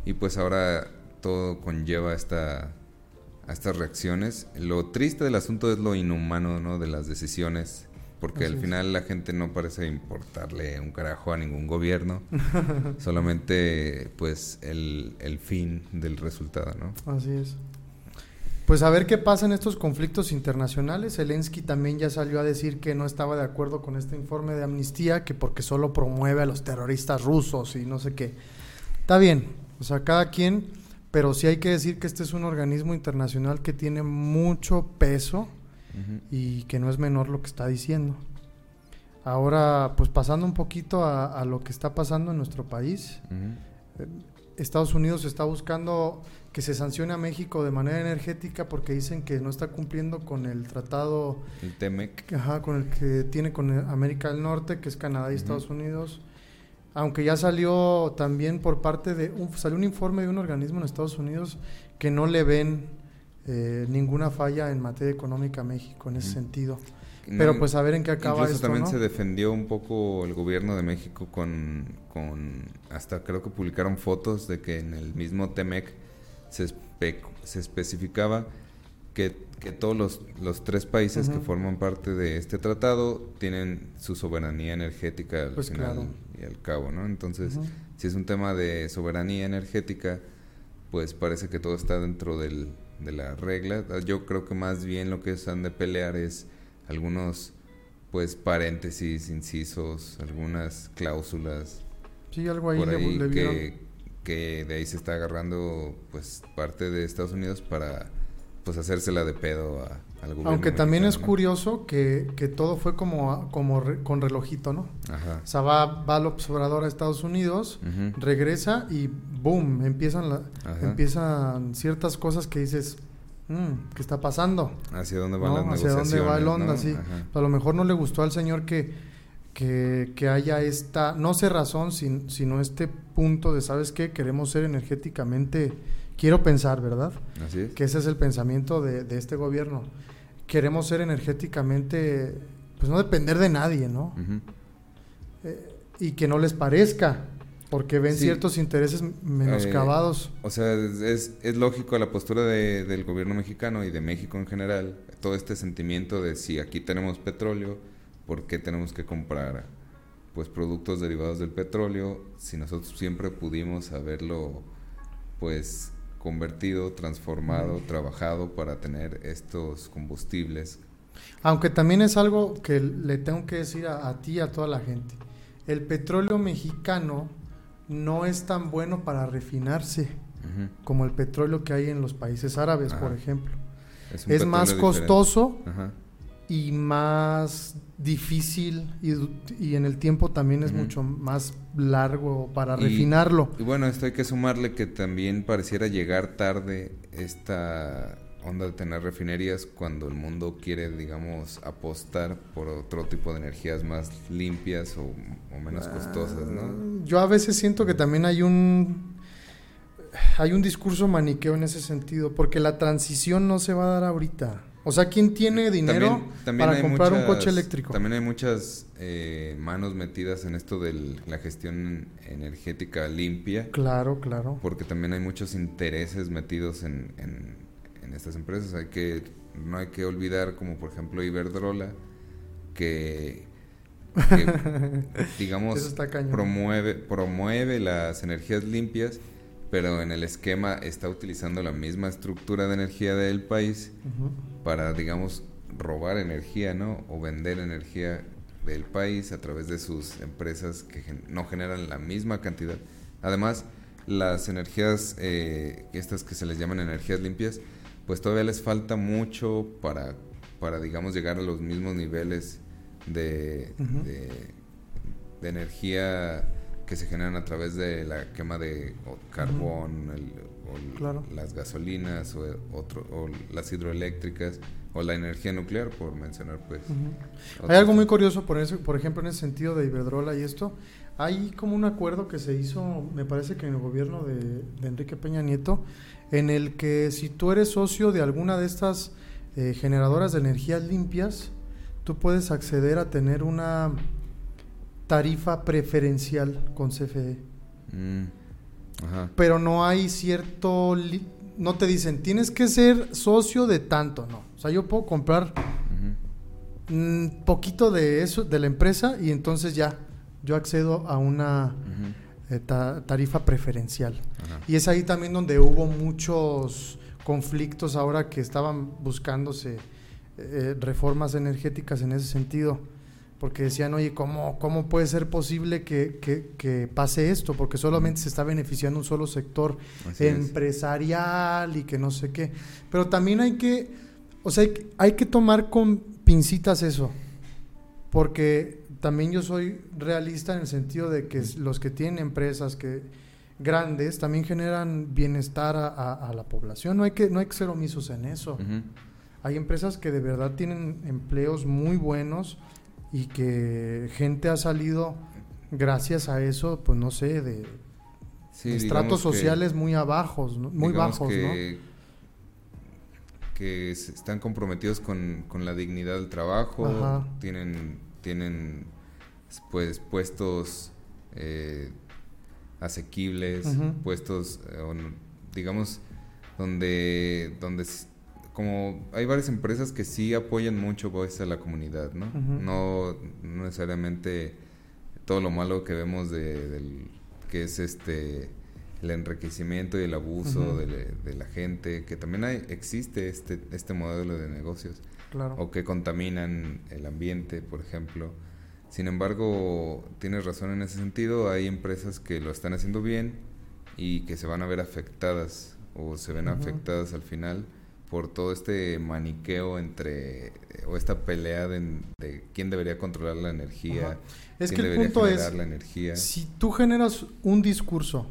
Y pues ahora todo conlleva esta a estas reacciones. Lo triste del asunto es lo inhumano, ¿no? De las decisiones, porque al final la gente no parece importarle un carajo a ningún gobierno, solamente pues el, fin del resultado, ¿no? Así es. Pues a ver qué pasa en estos conflictos internacionales. Zelensky también ya salió a decir que no estaba de acuerdo con este informe de amnistía, que porque solo promueve a los terroristas rusos y no sé qué. Está bien, o sea, cada quien, pero sí hay que decir que este es un organismo internacional que tiene mucho peso y que no es menor lo que está diciendo. Ahora, pues pasando un poquito a, lo que está pasando en nuestro país, eh, Estados Unidos está buscando que se sancione a México de manera energética porque dicen que no está cumpliendo con el tratado... El TEMEC. Ajá, con el que tiene con América del Norte, que es Canadá y Estados Unidos. Aunque ya salió también por parte de... Un, salió un informe de un organismo en Estados Unidos que no le ven eh, ninguna falla en materia económica a México en ese sentido. Pero pues a ver en qué acaba incluso también se defendió un poco el gobierno de México con, con... Hasta creo que publicaron fotos de que en el mismo TEMEC se, se especificaba que, que todos los, los, tres países que forman parte de este tratado tienen su soberanía energética al pues final y al cabo, ¿no? Entonces, si es un tema de soberanía energética, pues parece que todo está dentro del, de la regla. Yo creo que más bien lo que se han de pelear es algunos pues paréntesis, incisos, algunas cláusulas. Sí, algo ahí, le, que, que de ahí se está agarrando pues parte de Estados Unidos para pues hacérsela de pedo a, al gobierno. Aunque también es curioso que, que, todo fue como, como con relojito, ¿no? Ajá. O sea, va, va el observador a Estados Unidos, regresa y boom, empiezan, la, empiezan ciertas cosas que dices, mm, ¿qué está pasando? ¿Hacia dónde va la ¿Hacia dónde va el onda? Sí. A lo mejor no le gustó al señor que que, haya esta, no sé razón, sino este punto de, ¿sabes qué? Queremos ser energéticamente, quiero pensar, ¿verdad? Así es. Que ese es el pensamiento de, este gobierno. Queremos ser energéticamente, pues no depender de nadie, ¿no? Eh, y que no les parezca, porque ven ciertos intereses menoscabados. Eh, o sea, es, es lógico la postura del gobierno mexicano y de México en general, todo este sentimiento de si aquí tenemos petróleo, ¿por qué tenemos que comprar pues productos derivados del petróleo si nosotros siempre pudimos haberlo pues convertido, transformado, trabajado para tener estos combustibles? Aunque también es algo que le tengo que decir a, ti y a toda la gente. El petróleo mexicano no es tan bueno para refinarse como el petróleo que hay en los países árabes, por ejemplo. Es, más costoso y más difícil y, en el tiempo también es mucho más largo para refinarlo. Y bueno, esto hay que sumarle que también pareciera llegar tarde esta onda de tener refinerías cuando el mundo quiere, digamos, apostar por otro tipo de energías más limpias o, menos costosas, ¿no? Ah, yo a veces siento que también hay un hay un discurso maniqueo en ese sentido, porque la transición no se va a dar ahorita. O sea, ¿quién tiene dinero para comprar un coche eléctrico? También hay muchas eh, manos metidas en esto de la gestión energética limpia. Claro, claro. Porque también hay muchos intereses metidos en, estas empresas. Hay que no hay que olvidar, como por ejemplo Iberdrola, que, digamos promueve promueve las energías limpias pero en el esquema está utilizando la misma estructura de energía del país para, digamos, robar energía, ¿no? O vender energía del país a través de sus empresas que no generan la misma cantidad. Además, las energías, eh, estas que se les llaman energías limpias, pues todavía les falta mucho para, para digamos, llegar a los mismos niveles de, de energía que se generan a través de la quema de carbón, o las gasolinas o, otro, o las hidroeléctricas o la energía nuclear, por mencionar pues. Hay algo muy curioso, por, eso, por ejemplo, en el sentido de Iberdrola y esto. Hay como un acuerdo que se hizo, me parece que en el gobierno de, Enrique Peña Nieto, en el que si tú eres socio de alguna de estas eh, generadoras de energías limpias, tú puedes acceder a tener una tarifa preferencial con CFE. Mm, Pero no hay cierto... No te dicen, tienes que ser socio de tanto, no. O sea, yo puedo comprar un poquito de eso, de la empresa, y entonces ya, yo accedo a una eh, tarifa preferencial. Y es ahí también donde hubo muchos conflictos ahora que estaban buscándose eh, reformas energéticas en ese sentido, porque decían, oye, ¿cómo, cómo puede ser posible que, que, pase esto? Porque solamente se está beneficiando un solo sector empresarial y que no sé qué. Pero también hay que, o sea, hay que tomar con pincitas eso, porque también yo soy realista en el sentido de que los que tienen empresas que grandes también generan bienestar a, la población. No hay que no hay que ser omisos en eso. Hay empresas que de verdad tienen empleos muy buenos y que gente ha salido gracias a eso, pues no sé, de estratos sociales muy abajos, muy bajos, que, ¿no? Que están comprometidos con, la dignidad del trabajo, tienen tienen pues puestos eh, asequibles, puestos, eh, digamos, donde, donde como hay varias empresas que sí apoyan mucho pues, a la comunidad, ¿no? No necesariamente todo lo malo que vemos de, del, que es este el enriquecimiento y el abuso de, la gente, que también hay, existe este, este modelo de negocios, o que contaminan el ambiente, por ejemplo. Sin embargo, tienes razón en ese sentido, hay empresas que lo están haciendo bien y que se van a ver afectadas o se ven afectadas al final por todo este maniqueo entre o esta pelea de, quién debería controlar la energía, es que el punto es la energía. Si tú generas un discurso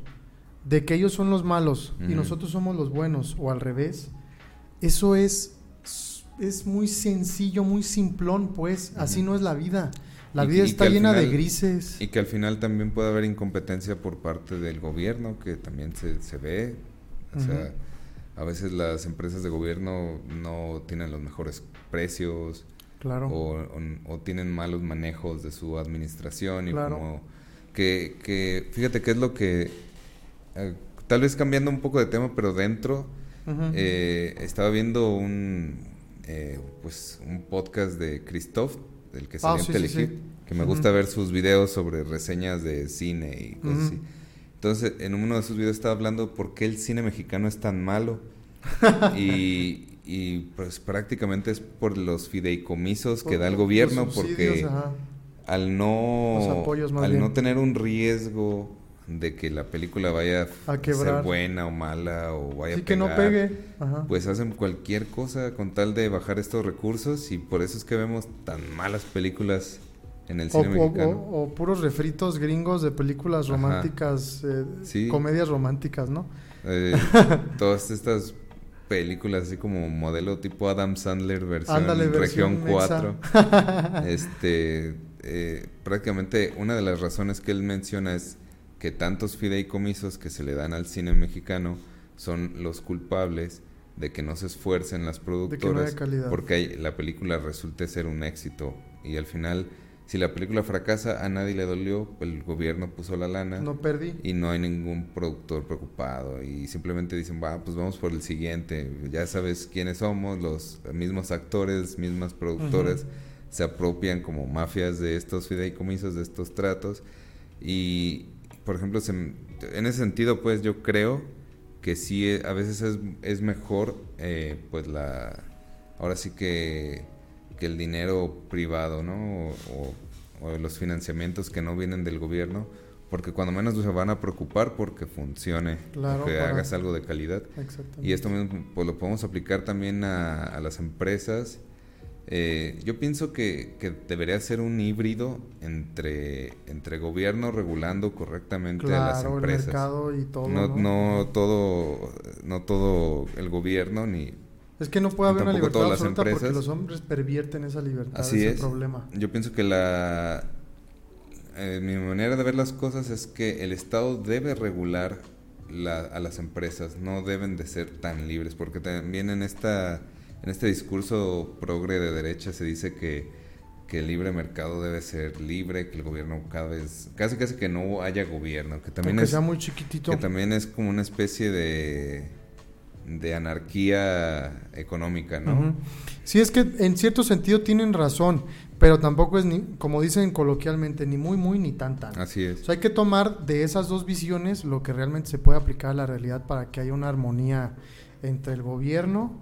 de que ellos son los malos y nosotros somos los buenos o al revés, eso es es muy sencillo, muy simplón, pues, así no es la vida. La vida está llena de grises. Y que al final también puede haber incompetencia por parte del gobierno, que también se, se ve. O sea, a veces las empresas de gobierno no tienen los mejores precios. Claro. O, tienen malos manejos de su administración. Y como que, que, fíjate qué es lo que, eh, tal vez cambiando un poco de tema, pero dentro, eh, estaba viendo un, eh, pues, un podcast de Christoph del que ah, salió que me gusta ver sus videos sobre reseñas de cine y cosas así. Entonces, en uno de sus videos estaba hablando por qué el cine mexicano es tan malo. y, y, pues prácticamente es por los fideicomisos que da el gobierno, porque al no, al no tener un riesgo de que la película vaya a, ser buena o mala o vaya a pegar, que no pegue. pues hacen cualquier cosa con tal de bajar estos recursos y por eso es que vemos tan malas películas en el cine o, mexicano. O, puros refritos gringos de películas románticas, eh, comedias románticas, ¿no? Eh, todas estas películas así como modelo tipo Adam Sandler versión, región 4. este, eh, prácticamente una de las razones que él menciona es que tantos fideicomisos que se le dan al cine mexicano son los culpables de que no se esfuercen las productoras porque la película resulte ser un éxito y al final si la película fracasa a nadie le dolió el gobierno puso la lana no perdí. y no hay ningún productor preocupado. Y simplemente dicen va pues vamos por el siguiente ya sabes quiénes somos los mismos actores mismas productoras se apropian como mafias de estos fideicomisos de estos tratos. Y, por ejemplo, en ese sentido, pues yo creo que sí, eh, a veces es, es mejor, eh, pues la, ahora sí que, que el dinero privado, ¿no? O, los financiamientos que no vienen del gobierno, porque cuando menos se van a preocupar porque funcione, claro, que hagas algo de calidad. Y esto mismo pues, lo podemos aplicar también a, a las empresas eh, yo pienso que, debería ser un híbrido entre, entre gobierno regulando correctamente a las empresas. El mercado y todo, no, ¿no? todo, no todo el gobierno ni es que no puede haber una libertad absoluta porque los hombres pervierten esa libertad. Así es. El problema. Yo pienso que la eh, mi manera de ver las cosas es que el Estado debe regular a las empresas, no deben de ser tan libres, porque también en esta en este discurso progre de derecha se dice que, que, el libre mercado debe ser libre, que el gobierno cada vez, casi casi que no haya gobierno, que también es, sea muy chiquitito. Que también es como una especie de, de anarquía económica, ¿no? Sí, es que en cierto sentido tienen razón, pero tampoco es ni, como dicen coloquialmente, ni muy, muy, ni tan, tan. Así es. O sea, hay que tomar de esas dos visiones lo que realmente se puede aplicar a la realidad para que haya una armonía entre el gobierno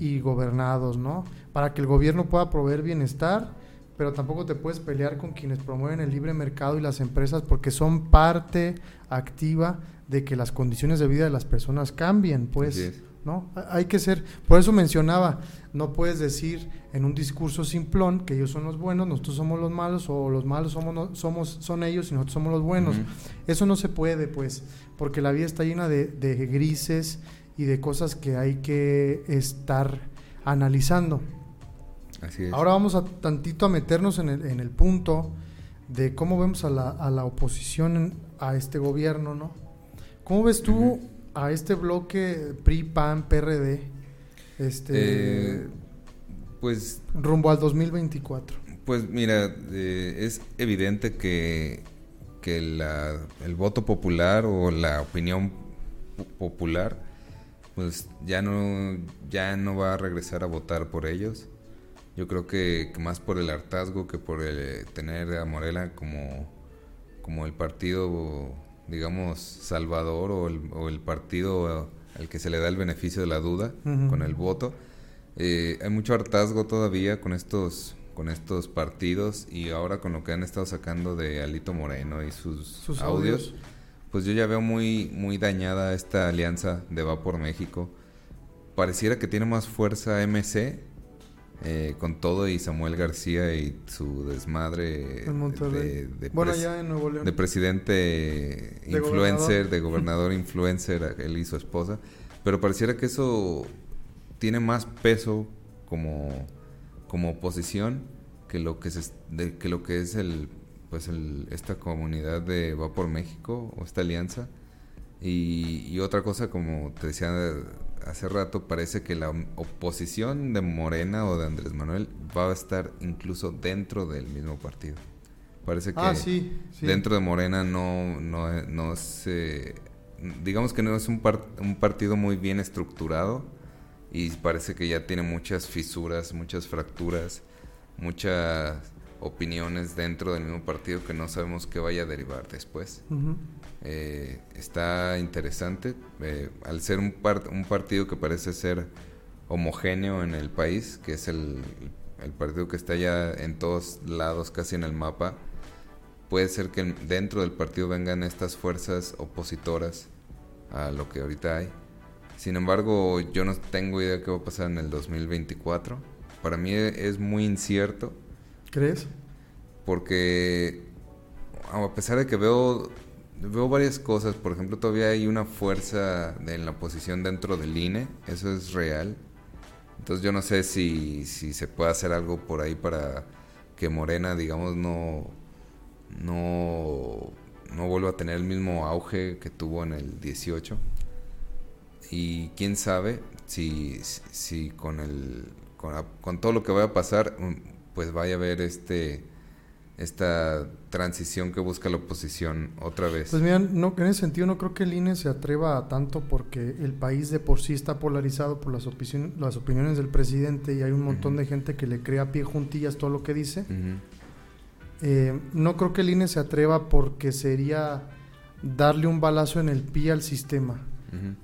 y gobernados, ¿no? Para que el gobierno pueda proveer bienestar, pero tampoco te puedes pelear con quienes promueven el libre mercado y las empresas porque son parte activa de que las condiciones de vida de las personas cambien, pues. ¿no? Hay que ser, por eso mencionaba, no puedes decir en un discurso simplón que ellos son los buenos, nosotros somos los malos, o los malos somos, somos son ellos y nosotros somos los buenos. Eso no se puede, pues, porque la vida está llena de, grises y de cosas que hay que estar analizando. Ahora vamos a tantito a meternos en el, en el punto de cómo vemos a la, a la oposición a este gobierno, ¿no? ¿Cómo ves tú a este bloque PRI, PAN, PRD, este, eh, pues rumbo al 2024. Pues mira, eh, es evidente que, que el voto popular o la opinión popular, pues ya no, ya no va a regresar a votar por ellos. Yo creo que, más por el hartazgo que por el, tener a Morela como, como el partido digamos, salvador o el, o el partido al que se le da el beneficio de la duda con el voto. Eh, hay mucho hartazgo todavía con estos con estos partidos y ahora con lo que han estado sacando de Alito Moreno y sus, audios, pues yo ya veo muy muy dañada esta alianza de Va por México. Pareciera que tiene más fuerza MC eh, con todo y Samuel García y su desmadre de, de, presidente influencer, de gobernador influencer, él y su esposa. Pero pareciera que eso tiene más peso como, como oposición que lo que, se, que lo que es el pues el, esta comunidad de Va por México o esta alianza. Y, y otra cosa, como te decía hace rato parece que la oposición de Morena o de Andrés Manuel va a estar incluso dentro del mismo partido. Parece que ah, dentro de Morena no, no, no se... Digamos que no es un, un partido muy bien estructurado y parece que ya tiene muchas fisuras, muchas fracturas, muchas opiniones dentro del mismo partido que no sabemos qué vaya a derivar después. Eh, está interesante. Eh, al ser un, un partido que parece ser homogéneo en el país, que es el, el, partido que está ya en todos lados, casi en el mapa, puede ser que dentro del partido vengan estas fuerzas opositoras a lo que ahorita hay. Sin embargo, yo no tengo idea qué va a pasar en el 2024. Para mí es muy incierto. ¿Crees? Porque a pesar de que veo veo varias cosas. Por ejemplo, todavía hay una fuerza en la oposición dentro del INE. Eso es real. Entonces yo no sé si, si se puede hacer algo por ahí para que Morena, digamos, no, no, no vuelva a tener el mismo auge que tuvo en el 18. Y quién sabe si, si con, el, con, con todo lo que vaya a pasar, pues vaya a haber este esta transición que busca la oposición otra vez. Pues mira, no, en ese sentido no creo que el INE se atreva a tanto porque el país de por sí está polarizado por las, las opiniones del presidente y hay un montón de gente que le crea pie juntillas todo lo que dice. Eh, no creo que el INE se atreva porque sería darle un balazo en el pie al sistema.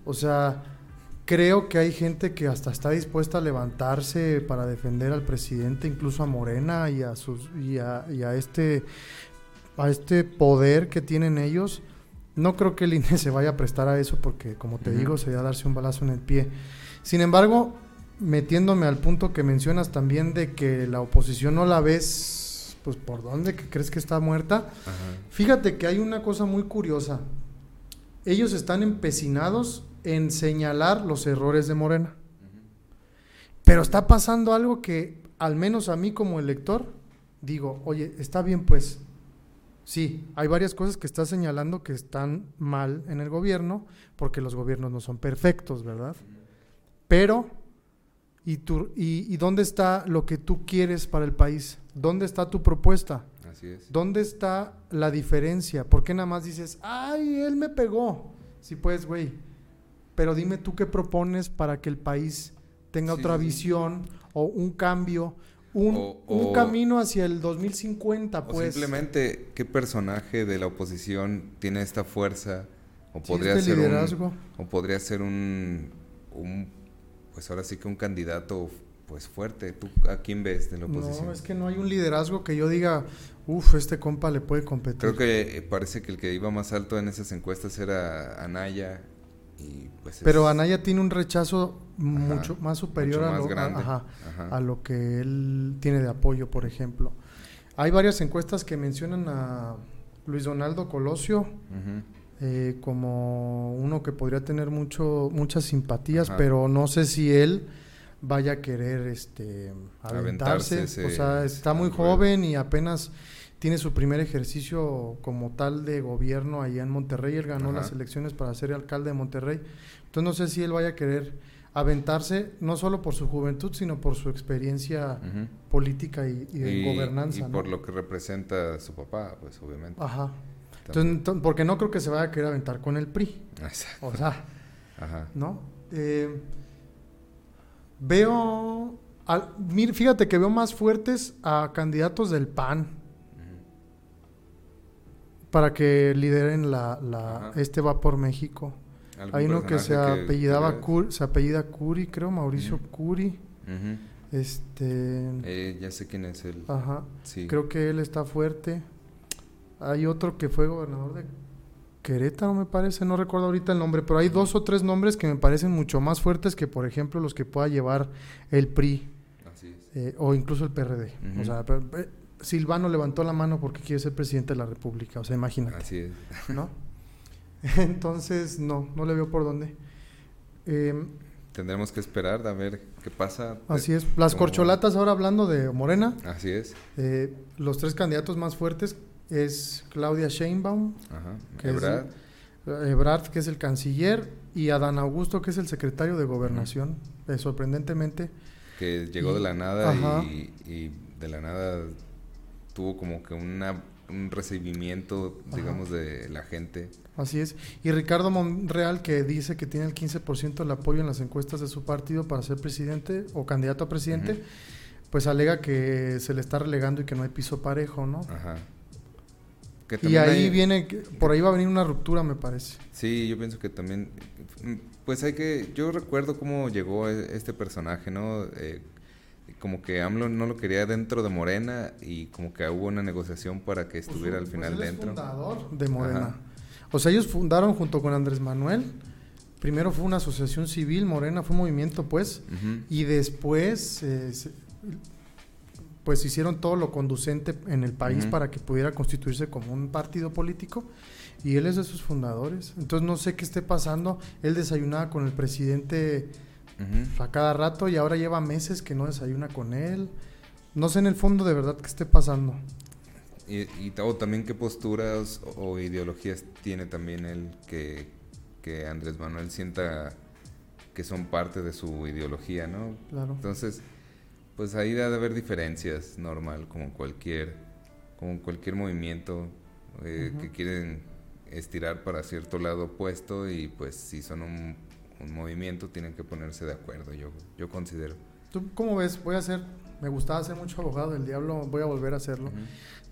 O sea, creo que hay gente que hasta está dispuesta a levantarse para defender al presidente, incluso a Morena y a sus y a, este a este poder que tienen ellos. No creo que el INE se vaya a prestar a eso porque, como te digo, sería darse un balazo en el pie. Sin embargo, metiéndome al punto que mencionas también de que la oposición no la ves, pues por dónde que crees que está muerta. Fíjate que hay una cosa muy curiosa. Ellos están empecinados en señalar los errores de Morena. Pero está pasando algo que, al menos a mí como elector, digo, oye, está bien pues, sí, hay varias cosas que está señalando que están mal en el gobierno, porque los gobiernos no son perfectos, ¿verdad? Pero, ¿y, tú, y, y dónde está lo que tú quieres para el país? ¿Dónde está tu propuesta? Así es. ¿Dónde está la diferencia? ¿Por qué nada más dices, ay, él me pegó? Sí, pues, güey, pero dime tú qué propones para que el país tenga otra visión o un cambio, un, camino hacia el 2050, pues. simplemente, ¿qué personaje de la oposición tiene esta fuerza? O podría este ser un, o podría ser un, un, pues ahora sí que un candidato pues fuerte. ¿Tú a quién ves de la oposición? No, es que no hay un liderazgo que yo diga, uff, este compa le puede competir. Creo que eh, parece que el que iba más alto en esas encuestas era Anaya. Y pues Pero Anaya tiene un rechazo mucho más superior a, lo, grande. a, lo que él tiene de apoyo, por ejemplo. Hay varias encuestas que mencionan a Luis Donaldo Colosio eh, como uno que podría tener mucho muchas simpatías, pero no sé si él vaya a querer este aventarse. o sea, está muy joven y apenas tiene su primer ejercicio como tal de gobierno allá en Monterrey. Él ganó las elecciones para ser alcalde de Monterrey. Entonces no sé si él vaya a querer aventarse, no solo por su juventud, sino por su experiencia política y, de gobernanza. Y por lo que representa su papá, pues obviamente. Ajá. Entonces, porque no creo que se vaya a querer aventar con el PRI. Exacto. O sea, Ajá. ¿no? Eh, veo, al, fíjate que veo más fuertes a candidatos del PAN para que lideren la, la este va por México. Hay uno que se apellidaba se apellida Curi, creo, Mauricio Curi. Este eh, ya sé quién es él. Ajá. Creo que él está fuerte. Hay otro que fue gobernador de Querétaro, me parece, no recuerdo ahorita el nombre, pero hay dos o tres nombres que me parecen mucho más fuertes que, por ejemplo, los que pueda llevar el PRI eh, o incluso el PRD. O sea, Silvano levantó la mano porque quiere ser presidente de la República, o sea, imagínate. Así es. ¿No? Entonces, no, no le veo por dónde. Em, Tendremos que esperar a ver qué pasa. Así es. Las corcholatas, ahora hablando de Morena. Así es. Eh, los tres candidatos más fuertes es Claudia Sheinbaum, que Ebrard. Es Ebrard, que es el canciller, y Adán Augusto, que es el secretario de Gobernación, eh, sorprendentemente. Que llegó de la nada y, de la nada tuvo como que una, un recibimiento, digamos, de la gente. Así es. Y Ricardo Monreal, que dice que tiene el 15% del apoyo en las encuestas de su partido para ser presidente o candidato a presidente, pues alega que se le está relegando y que no hay piso parejo, ¿no? Ajá y ahí viene, por ahí va a venir una ruptura, me parece. Sí, yo pienso que también, pues hay que, yo recuerdo cómo llegó e, este personaje, ¿no? Eh, como que AMLO no lo quería dentro de Morena y como que hubo una negociación para que estuviera al pues final pues dentro. fundador de Morena. O sea, ellos fundaron junto con Andrés Manuel. Primero fue una asociación civil, Morena fue un movimiento, pues, y después eh, pues hicieron todo lo conducente en el país para que pudiera constituirse como un partido político y él es de sus fundadores. Entonces no sé qué esté pasando. Él desayunaba con el presidente a cada rato y ahora lleva meses que no desayuna con él. No sé en el fondo de verdad qué esté pasando. Y, y también qué posturas o ideologías tiene también él que, que Andrés Manuel sienta que son parte de su ideología, ¿no? Claro. Entonces, pues ahí debe haber diferencias, normal, como cualquier, como cualquier movimiento eh, que quieren estirar para cierto lado opuesto y pues si son un, movimiento tienen que ponerse de acuerdo, yo, yo considero. ¿Tú cómo ves? Voy a hacer, me gustaba ser mucho abogado del diablo, voy a volver a hacerlo.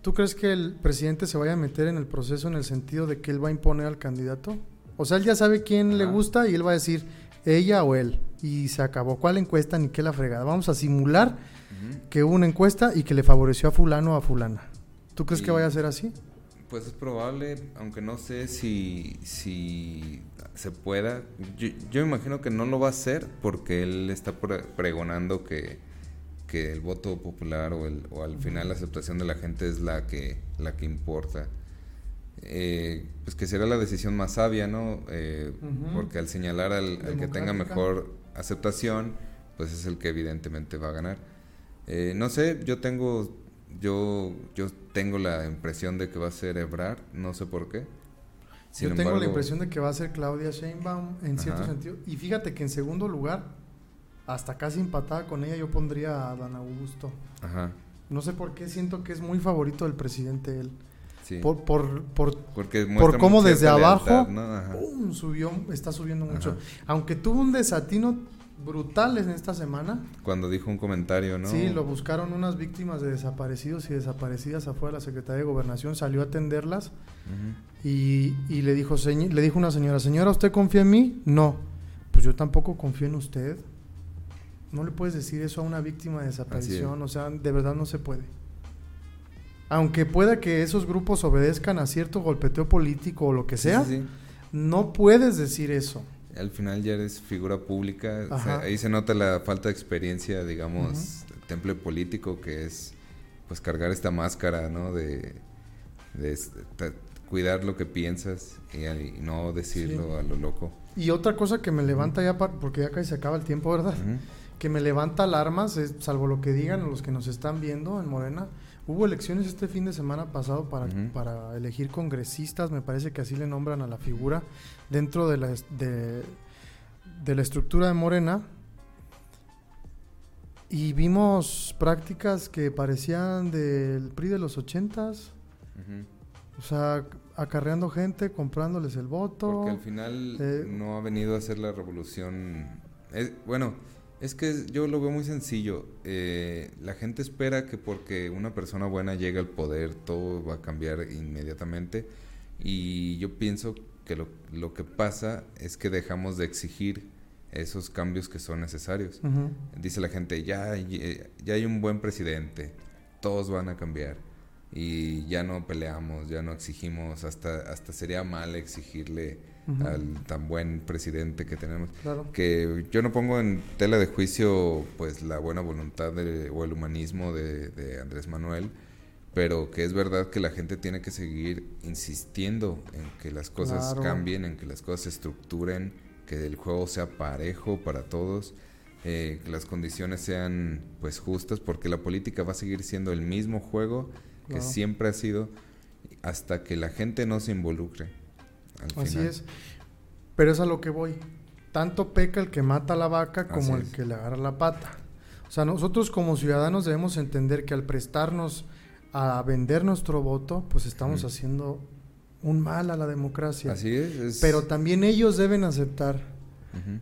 ¿Tú crees que el presidente se vaya a meter en el proceso en el sentido de que él va a imponer al candidato? O sea, él ya sabe quién le gusta y él va a decir, ella o él. Y se acabó. ¿Cuál encuesta ni qué la fregada? Vamos a simular que hubo una encuesta y que le favoreció a fulano o a fulana. ¿Tú crees que vaya a ser así? Pues es probable, aunque no sé si, si se pueda. Yo, yo imagino que no lo va a hacer porque él está pregonando que, que el voto popular o, el, o al final la aceptación de la gente es la que, la que importa. Eh, pues que será la decisión más sabia, ¿no? Eh, porque al señalar al, que tenga mejor aceptación, pues es el que evidentemente va a ganar. Eh, no sé, yo tengo, yo, yo tengo la impresión de que va a ser no sé por qué. Yo tengo la impresión de que va a ser Claudia Sheinbaum en cierto sentido. Y fíjate que en segundo lugar, hasta casi empatada con ella, yo pondría a Dan Augusto. Ajá. No sé por qué siento que es muy favorito del presidente él. Por, por, por, por cómo desde abajo subió, está subiendo mucho. Aunque tuvo un desatino brutal en esta semana. Cuando dijo un comentario, ¿no? Sí, lo buscaron unas víctimas de desaparecidos y desaparecidas afuera de la Secretaría de Gobernación, salió a atenderlas y, y, le, dijo, le dijo una señora, señora, ¿usted confía en mí? No. Pues pues yo tampoco confío en usted. No le puedes decir eso a una víctima de desaparición, o sea, de verdad no se puede. Aunque pueda que esos grupos obedezcan a cierto golpeteo político o lo que sea, no puedes decir eso. Al final ya eres figura pública, ahí se nota la falta de experiencia, digamos, temple político, que es pues cargar esta máscara, ¿no? De, cuidar lo que piensas y, no decirlo a lo loco. Y otra cosa que me levanta ya, porque ya casi se acaba el tiempo, ¿verdad? Que me levanta alarmas, salvo lo que digan los que nos están viendo en Morena. Hubo elecciones este fin de semana pasado para, para elegir congresistas, me parece que así le nombran a la figura, dentro de la, de, de la estructura de Morena. Y vimos prácticas que parecían del PRI de los ochentas. O sea, acarreando gente, comprándoles el voto. Porque al final eh, no ha venido a hacer la revolución. bueno, es que yo lo veo muy sencillo. Eh, la gente espera que porque una persona buena llegue al poder, todo va a cambiar inmediatamente. Y yo pienso que lo, lo que pasa es que dejamos de exigir esos cambios que son necesarios. Dice la gente, ya, ya hay un buen presidente, todos van a cambiar y ya no peleamos, ya no exigimos, hasta, hasta sería mal exigirle al tan buen presidente que tenemos. Que yo no pongo en tela de juicio pues la buena voluntad o el humanismo de, Andrés Manuel, pero que es verdad que la gente tiene que seguir insistiendo en que las cosas cambien, en que las cosas se estructuren, que el juego sea parejo para todos. Eh, que las condiciones sean pues justas porque la política va a seguir siendo el mismo juego que siempre ha sido hasta que la gente no se involucre. Así es. Pero es a lo que voy. Tanto peca el que mata a la vaca como el que le agarra la pata. O sea, nosotros como ciudadanos debemos entender que al prestarnos a vender nuestro voto, pues estamos haciendo un mal a la democracia. Así es, Pero también ellos deben aceptar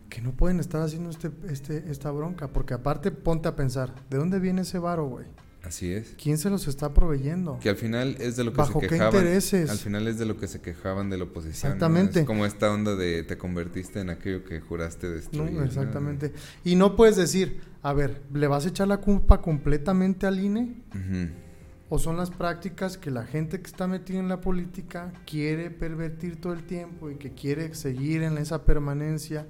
que no pueden estar haciendo este, este, esta bronca, porque aparte ponte a pensar, ¿de dónde viene ese varo, güey? Así es. ¿Quién se los está proveyendo? Que al final es de lo que se quejaban. Qué intereses? Al final es de lo que se quejaban de la oposición. Exactamente. Es como esta onda de te convertiste en aquello que juraste destruir. No, exactamente. Y no puedes decir, a ver, ¿le vas a echar la culpa completamente al INE? ¿O son las prácticas que la gente que está metida en la política quiere pervertir todo el tiempo y que quiere seguir en esa permanencia?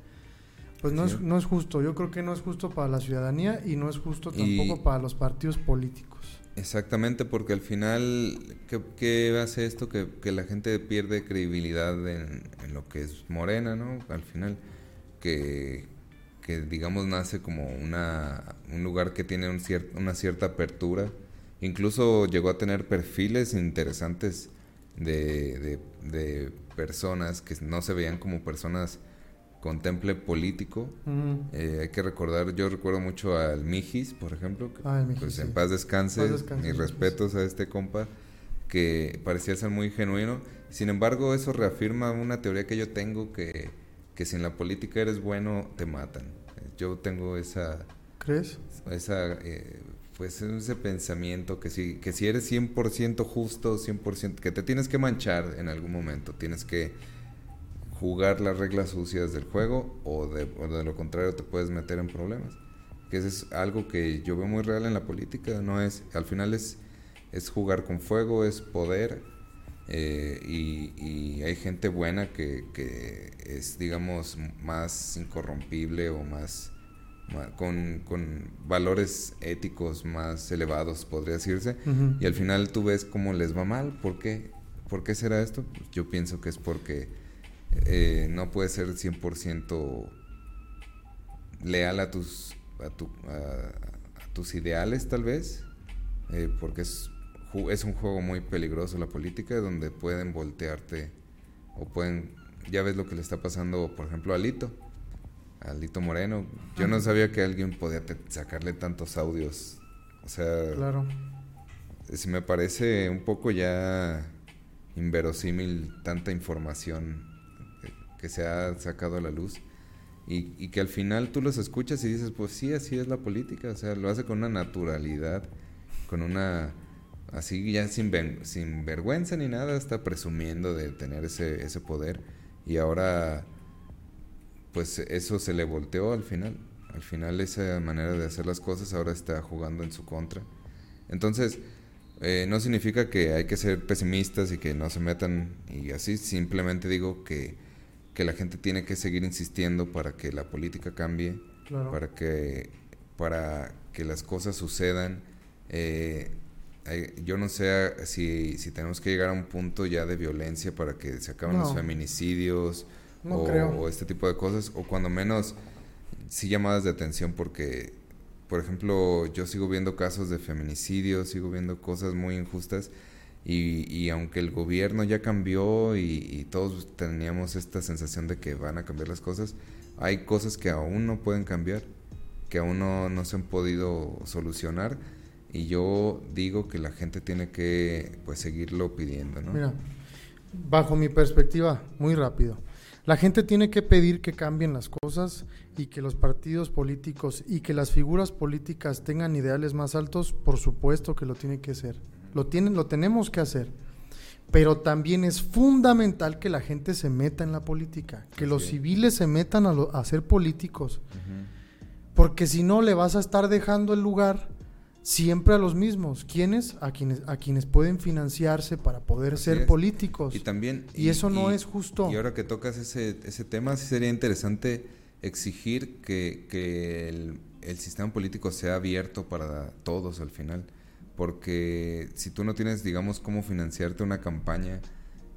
Pues no es, no es justo, yo creo que no es justo para la ciudadanía y no es justo tampoco para los partidos políticos. Exactamente, porque al final, ¿qué, hace esto? Que, la gente pierde credibilidad en, lo que es Morena, ¿no? Al final, que, digamos nace como una, un lugar que tiene un una cierta apertura. Incluso llegó a tener perfiles interesantes de, de personas que no se veían como personas contemple político. Eh, hay que recordar, yo recuerdo mucho al Mijis, por ejemplo, que, ah, pues en paz descanse, mis respetos a este compa, que parecía ser muy genuino. Sin embargo, eso reafirma una teoría que yo tengo que, que si en la política eres bueno, te matan. Yo tengo esa... ¿Crees? Esa... Eh, pues ese pensamiento que si, que si eres 100% justo, 100%, que te tienes que manchar en algún momento, tienes que jugar las reglas sucias del juego o de, lo contrario te puedes meter en problemas. Que eso es algo que yo veo muy real en la política, no es, al final es, es jugar con fuego, es poder eh, y, hay gente buena que, es, digamos, más incorrompible o más, con, valores éticos más elevados, podría decirse, y al final tú ves cómo les va mal, ¿por qué? ¿Por qué será esto? Yo pienso que es porque eh, no puedes ser 100% leal a tus, a, tus ideales tal vez, eh, porque es, es un juego muy peligroso la política donde pueden voltearte o pueden, ya ves lo que le está pasando por ejemplo a Lito, a Lito Moreno, yo no sabía que alguien podía sacarle tantos audios, o sea, claro. si me parece un poco ya inverosímil tanta información que se ha sacado a la luz y, que al final tú los escuchas y dices, pues sí, así es la política, o sea, lo hace con una naturalidad, con una, así ya sin, sin vergüenza ni nada, está presumiendo de tener ese, ese poder y ahora pues eso se le volteó al final. Al final esa manera de hacer las cosas ahora está jugando en su contra. Entonces, eh, no significa que hay que ser pesimistas y que no se metan y así, simplemente digo que, que la gente tiene que seguir insistiendo para que la política cambie, para, que, para que las cosas sucedan. Eh, yo no sé si, si tenemos que llegar a un punto ya de violencia para que se acaben los feminicidios o, este tipo de cosas, o cuando menos sí llamadas de atención porque, por ejemplo, yo sigo viendo casos de feminicidios, sigo viendo cosas muy injustas y, y aunque el gobierno ya cambió y, todos teníamos esta sensación de que van a cambiar las cosas, hay cosas que aún no pueden cambiar, que aún no, no se han podido solucionar y yo digo que la gente tiene que pues seguirlo pidiendo, ¿no? Mira, bajo mi perspectiva, muy rápido. La gente tiene que pedir que cambien las cosas y que los partidos políticos y que las figuras políticas tengan ideales más altos, por supuesto que lo tienen que hacer. Lo tienen, lo tenemos que hacer. Pero también es fundamental que la gente se meta en la política, que los civiles se metan a, ser políticos. Porque si no le vas a estar dejando el lugar siempre a los mismos. ¿Quiénes? A quienes, a quienes pueden financiarse para poder ser políticos. Y también... Y, eso no es justo. Y ahora que tocas ese, ese tema, sí sería interesante exigir que, que el, el, sistema político sea abierto para todos al final. Porque si tú no tienes, digamos, cómo financiarte una campaña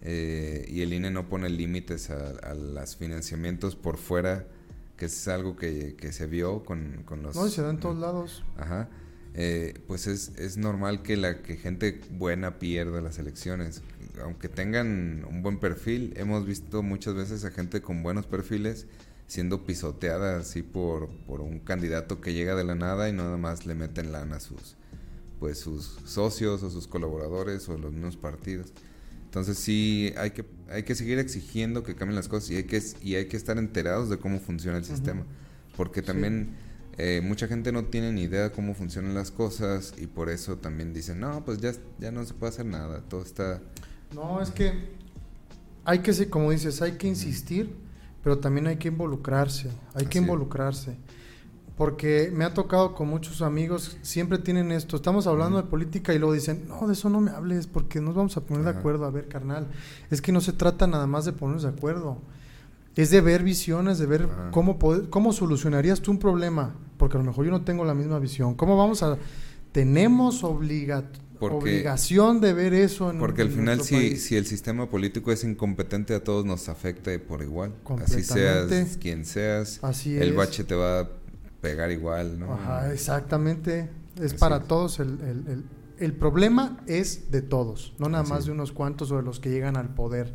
eh, y el INE no pone límites a, a los financiamientos por fuera, que es algo que, que se vio con, con los... No, se da en todos lados. Ajá eh, pues es, es, normal que la que gente buena pierda las elecciones. Aunque tengan un buen perfil, hemos visto muchas veces a gente con buenos perfiles siendo pisoteada así por, por un candidato que llega de la nada y nada más le meten lana a sus, pues sus socios o sus colaboradores o los mismos partidos. Entonces sí hay que, hay que seguir exigiendo que cambien las cosas y hay que, y hay que estar enterados de cómo funciona el sistema. Porque también eh, mucha gente no tiene ni idea de cómo funcionan las cosas y por eso también dicen, no, pues ya, ya no se puede hacer nada, todo está... No, es que hay que, como dices, hay que insistir, pero también hay que involucrarse, hay que involucrarse. Porque me ha tocado con muchos amigos, siempre tienen esto, estamos hablando de política y luego dicen, no, de eso no me hables porque nos vamos a poner de acuerdo. A ver, carnal, es que no se trata nada más de ponernos de acuerdo es de ver visiones, de ver cómo, cómo solucionarías tú un problema, porque a lo mejor yo no tengo la misma visión. ¿Cómo vamos a...? Tenemos obligación de ver eso en Porque al final si, si el sistema político es incompetente a todos nos afecta por igual. Así seas quien seas, el bache te va a pegar igual, ¿no? Ajá, exactamente. Es para todos. El, el, el, problema es de todos, no nada más de unos cuantos o de los que llegan al poder.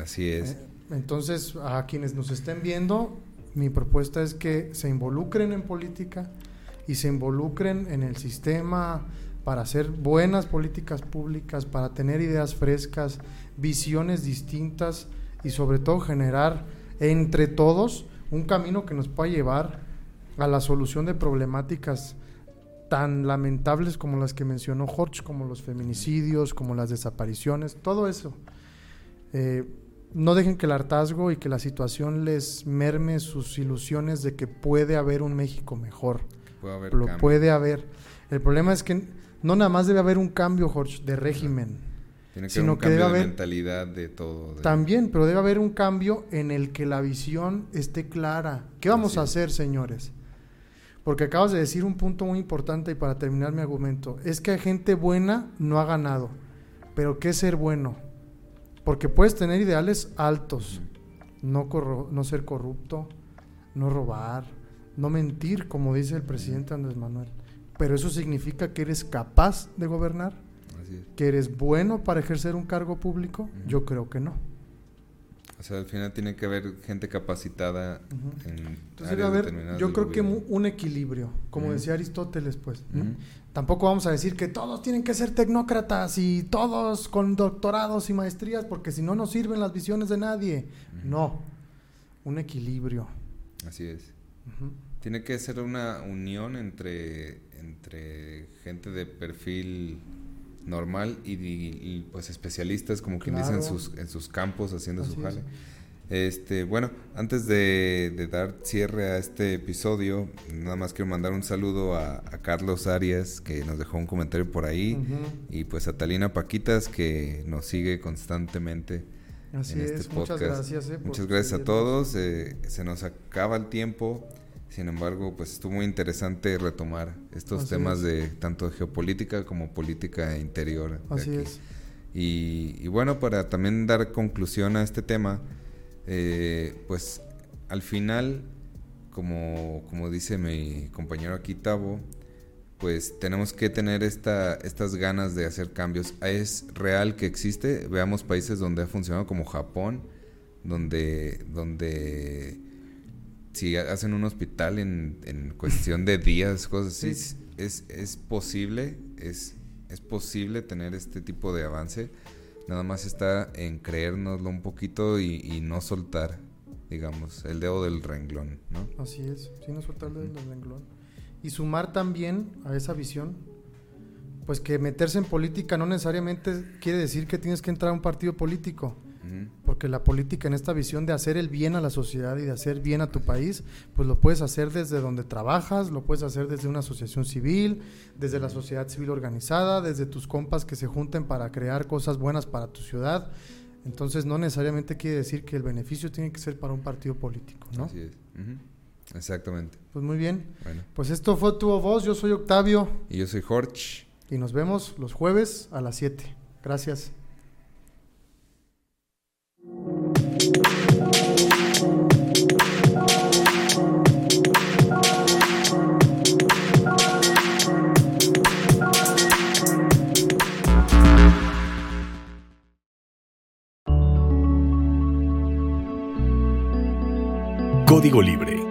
Así es. Eh, entonces, a quienes nos estén viendo, mi propuesta es que se involucren en política y se involucren en el sistema para hacer buenas políticas públicas, para tener ideas frescas, visiones distintas y sobre todo generar entre todos un camino que nos pueda llevar a la solución de problemáticas tan lamentables como las que mencionó Jorge, como los feminicidios, como las desapariciones, todo eso. Eh, no dejen que el hartazgo y que la situación les merme sus ilusiones de que puede haber un México mejor. Puede haber Lo puede haber. El problema es que no nada más debe haber un cambio, Jorge, de régimen. Tiene que sino haber un cambio de mentalidad de todo. También, pero debe haber un cambio en el que la visión esté clara. ¿Qué vamos a hacer, señores? Porque acabas de decir un punto muy importante y para terminar mi argumento. Es que gente buena no ha ganado. Pero ¿qué es ser bueno? Porque puedes tener ideales altos, no, no ser corrupto, no robar, no mentir, como dice el presidente Andrés Manuel. Pero eso significa que eres capaz de gobernar, que eres bueno para ejercer un cargo público. Yo creo que no. O sea, al final tiene que haber gente capacitada en Entonces, Yo creo que un equilibrio, como decía Aristóteles, pues. Tampoco vamos a decir que todos tienen que ser tecnócratas y todos con doctorados y maestrías, porque si no, no sirven las visiones de nadie. No, un equilibrio. Así es. Tiene que ser una unión entre, entre gente de perfil normal y, pues especialistas como quien dice en sus, en sus campos haciendo su jale. Este, bueno, antes de, dar cierre a este episodio, nada más quiero mandar un saludo a, Carlos Arias, que nos dejó un comentario por ahí, y pues a Talina Paquitas, que nos sigue constantemente Así en este podcast. Muchas gracias. Eh, muchas gracias a todos. Eh, se nos acaba el tiempo. Sin embargo, pues estuvo muy interesante retomar estos temas de tanto geopolítica como política interior. Así es. Y, bueno, para también dar conclusión a este tema, eh, pues al final, como, como dice mi compañero aquí, Tavo, pues tenemos que tener esta, estas ganas de hacer cambios. Es real que existe, veamos países donde ha funcionado como Japón, donde, donde si hacen un hospital en, en cuestión de días, cosas así, es, es posible, es, es posible tener este tipo de avance. Nada más está en creérnoslo un poquito y, no soltar, digamos, el dedo del renglón, ¿no? Así es, sí, no soltar el dedo del renglón. Y sumar también a esa visión, pues que meterse en política no necesariamente quiere decir que tienes que entrar a un partido político porque la política en esta visión de hacer el bien a la sociedad y de hacer bien a tu país, pues lo puedes hacer desde donde trabajas, lo puedes hacer desde una asociación civil, desde la sociedad civil organizada, desde tus compas que se junten para crear cosas buenas para tu ciudad. Entonces no necesariamente quiere decir que el beneficio tiene que ser para un partido político, ¿no? Así es. Exactamente. Pues muy bien. Pues esto fue tu voz, yo soy Octavio. Y yo soy Jorge. Y nos vemos los jueves a las 7. Gracias. Código Libre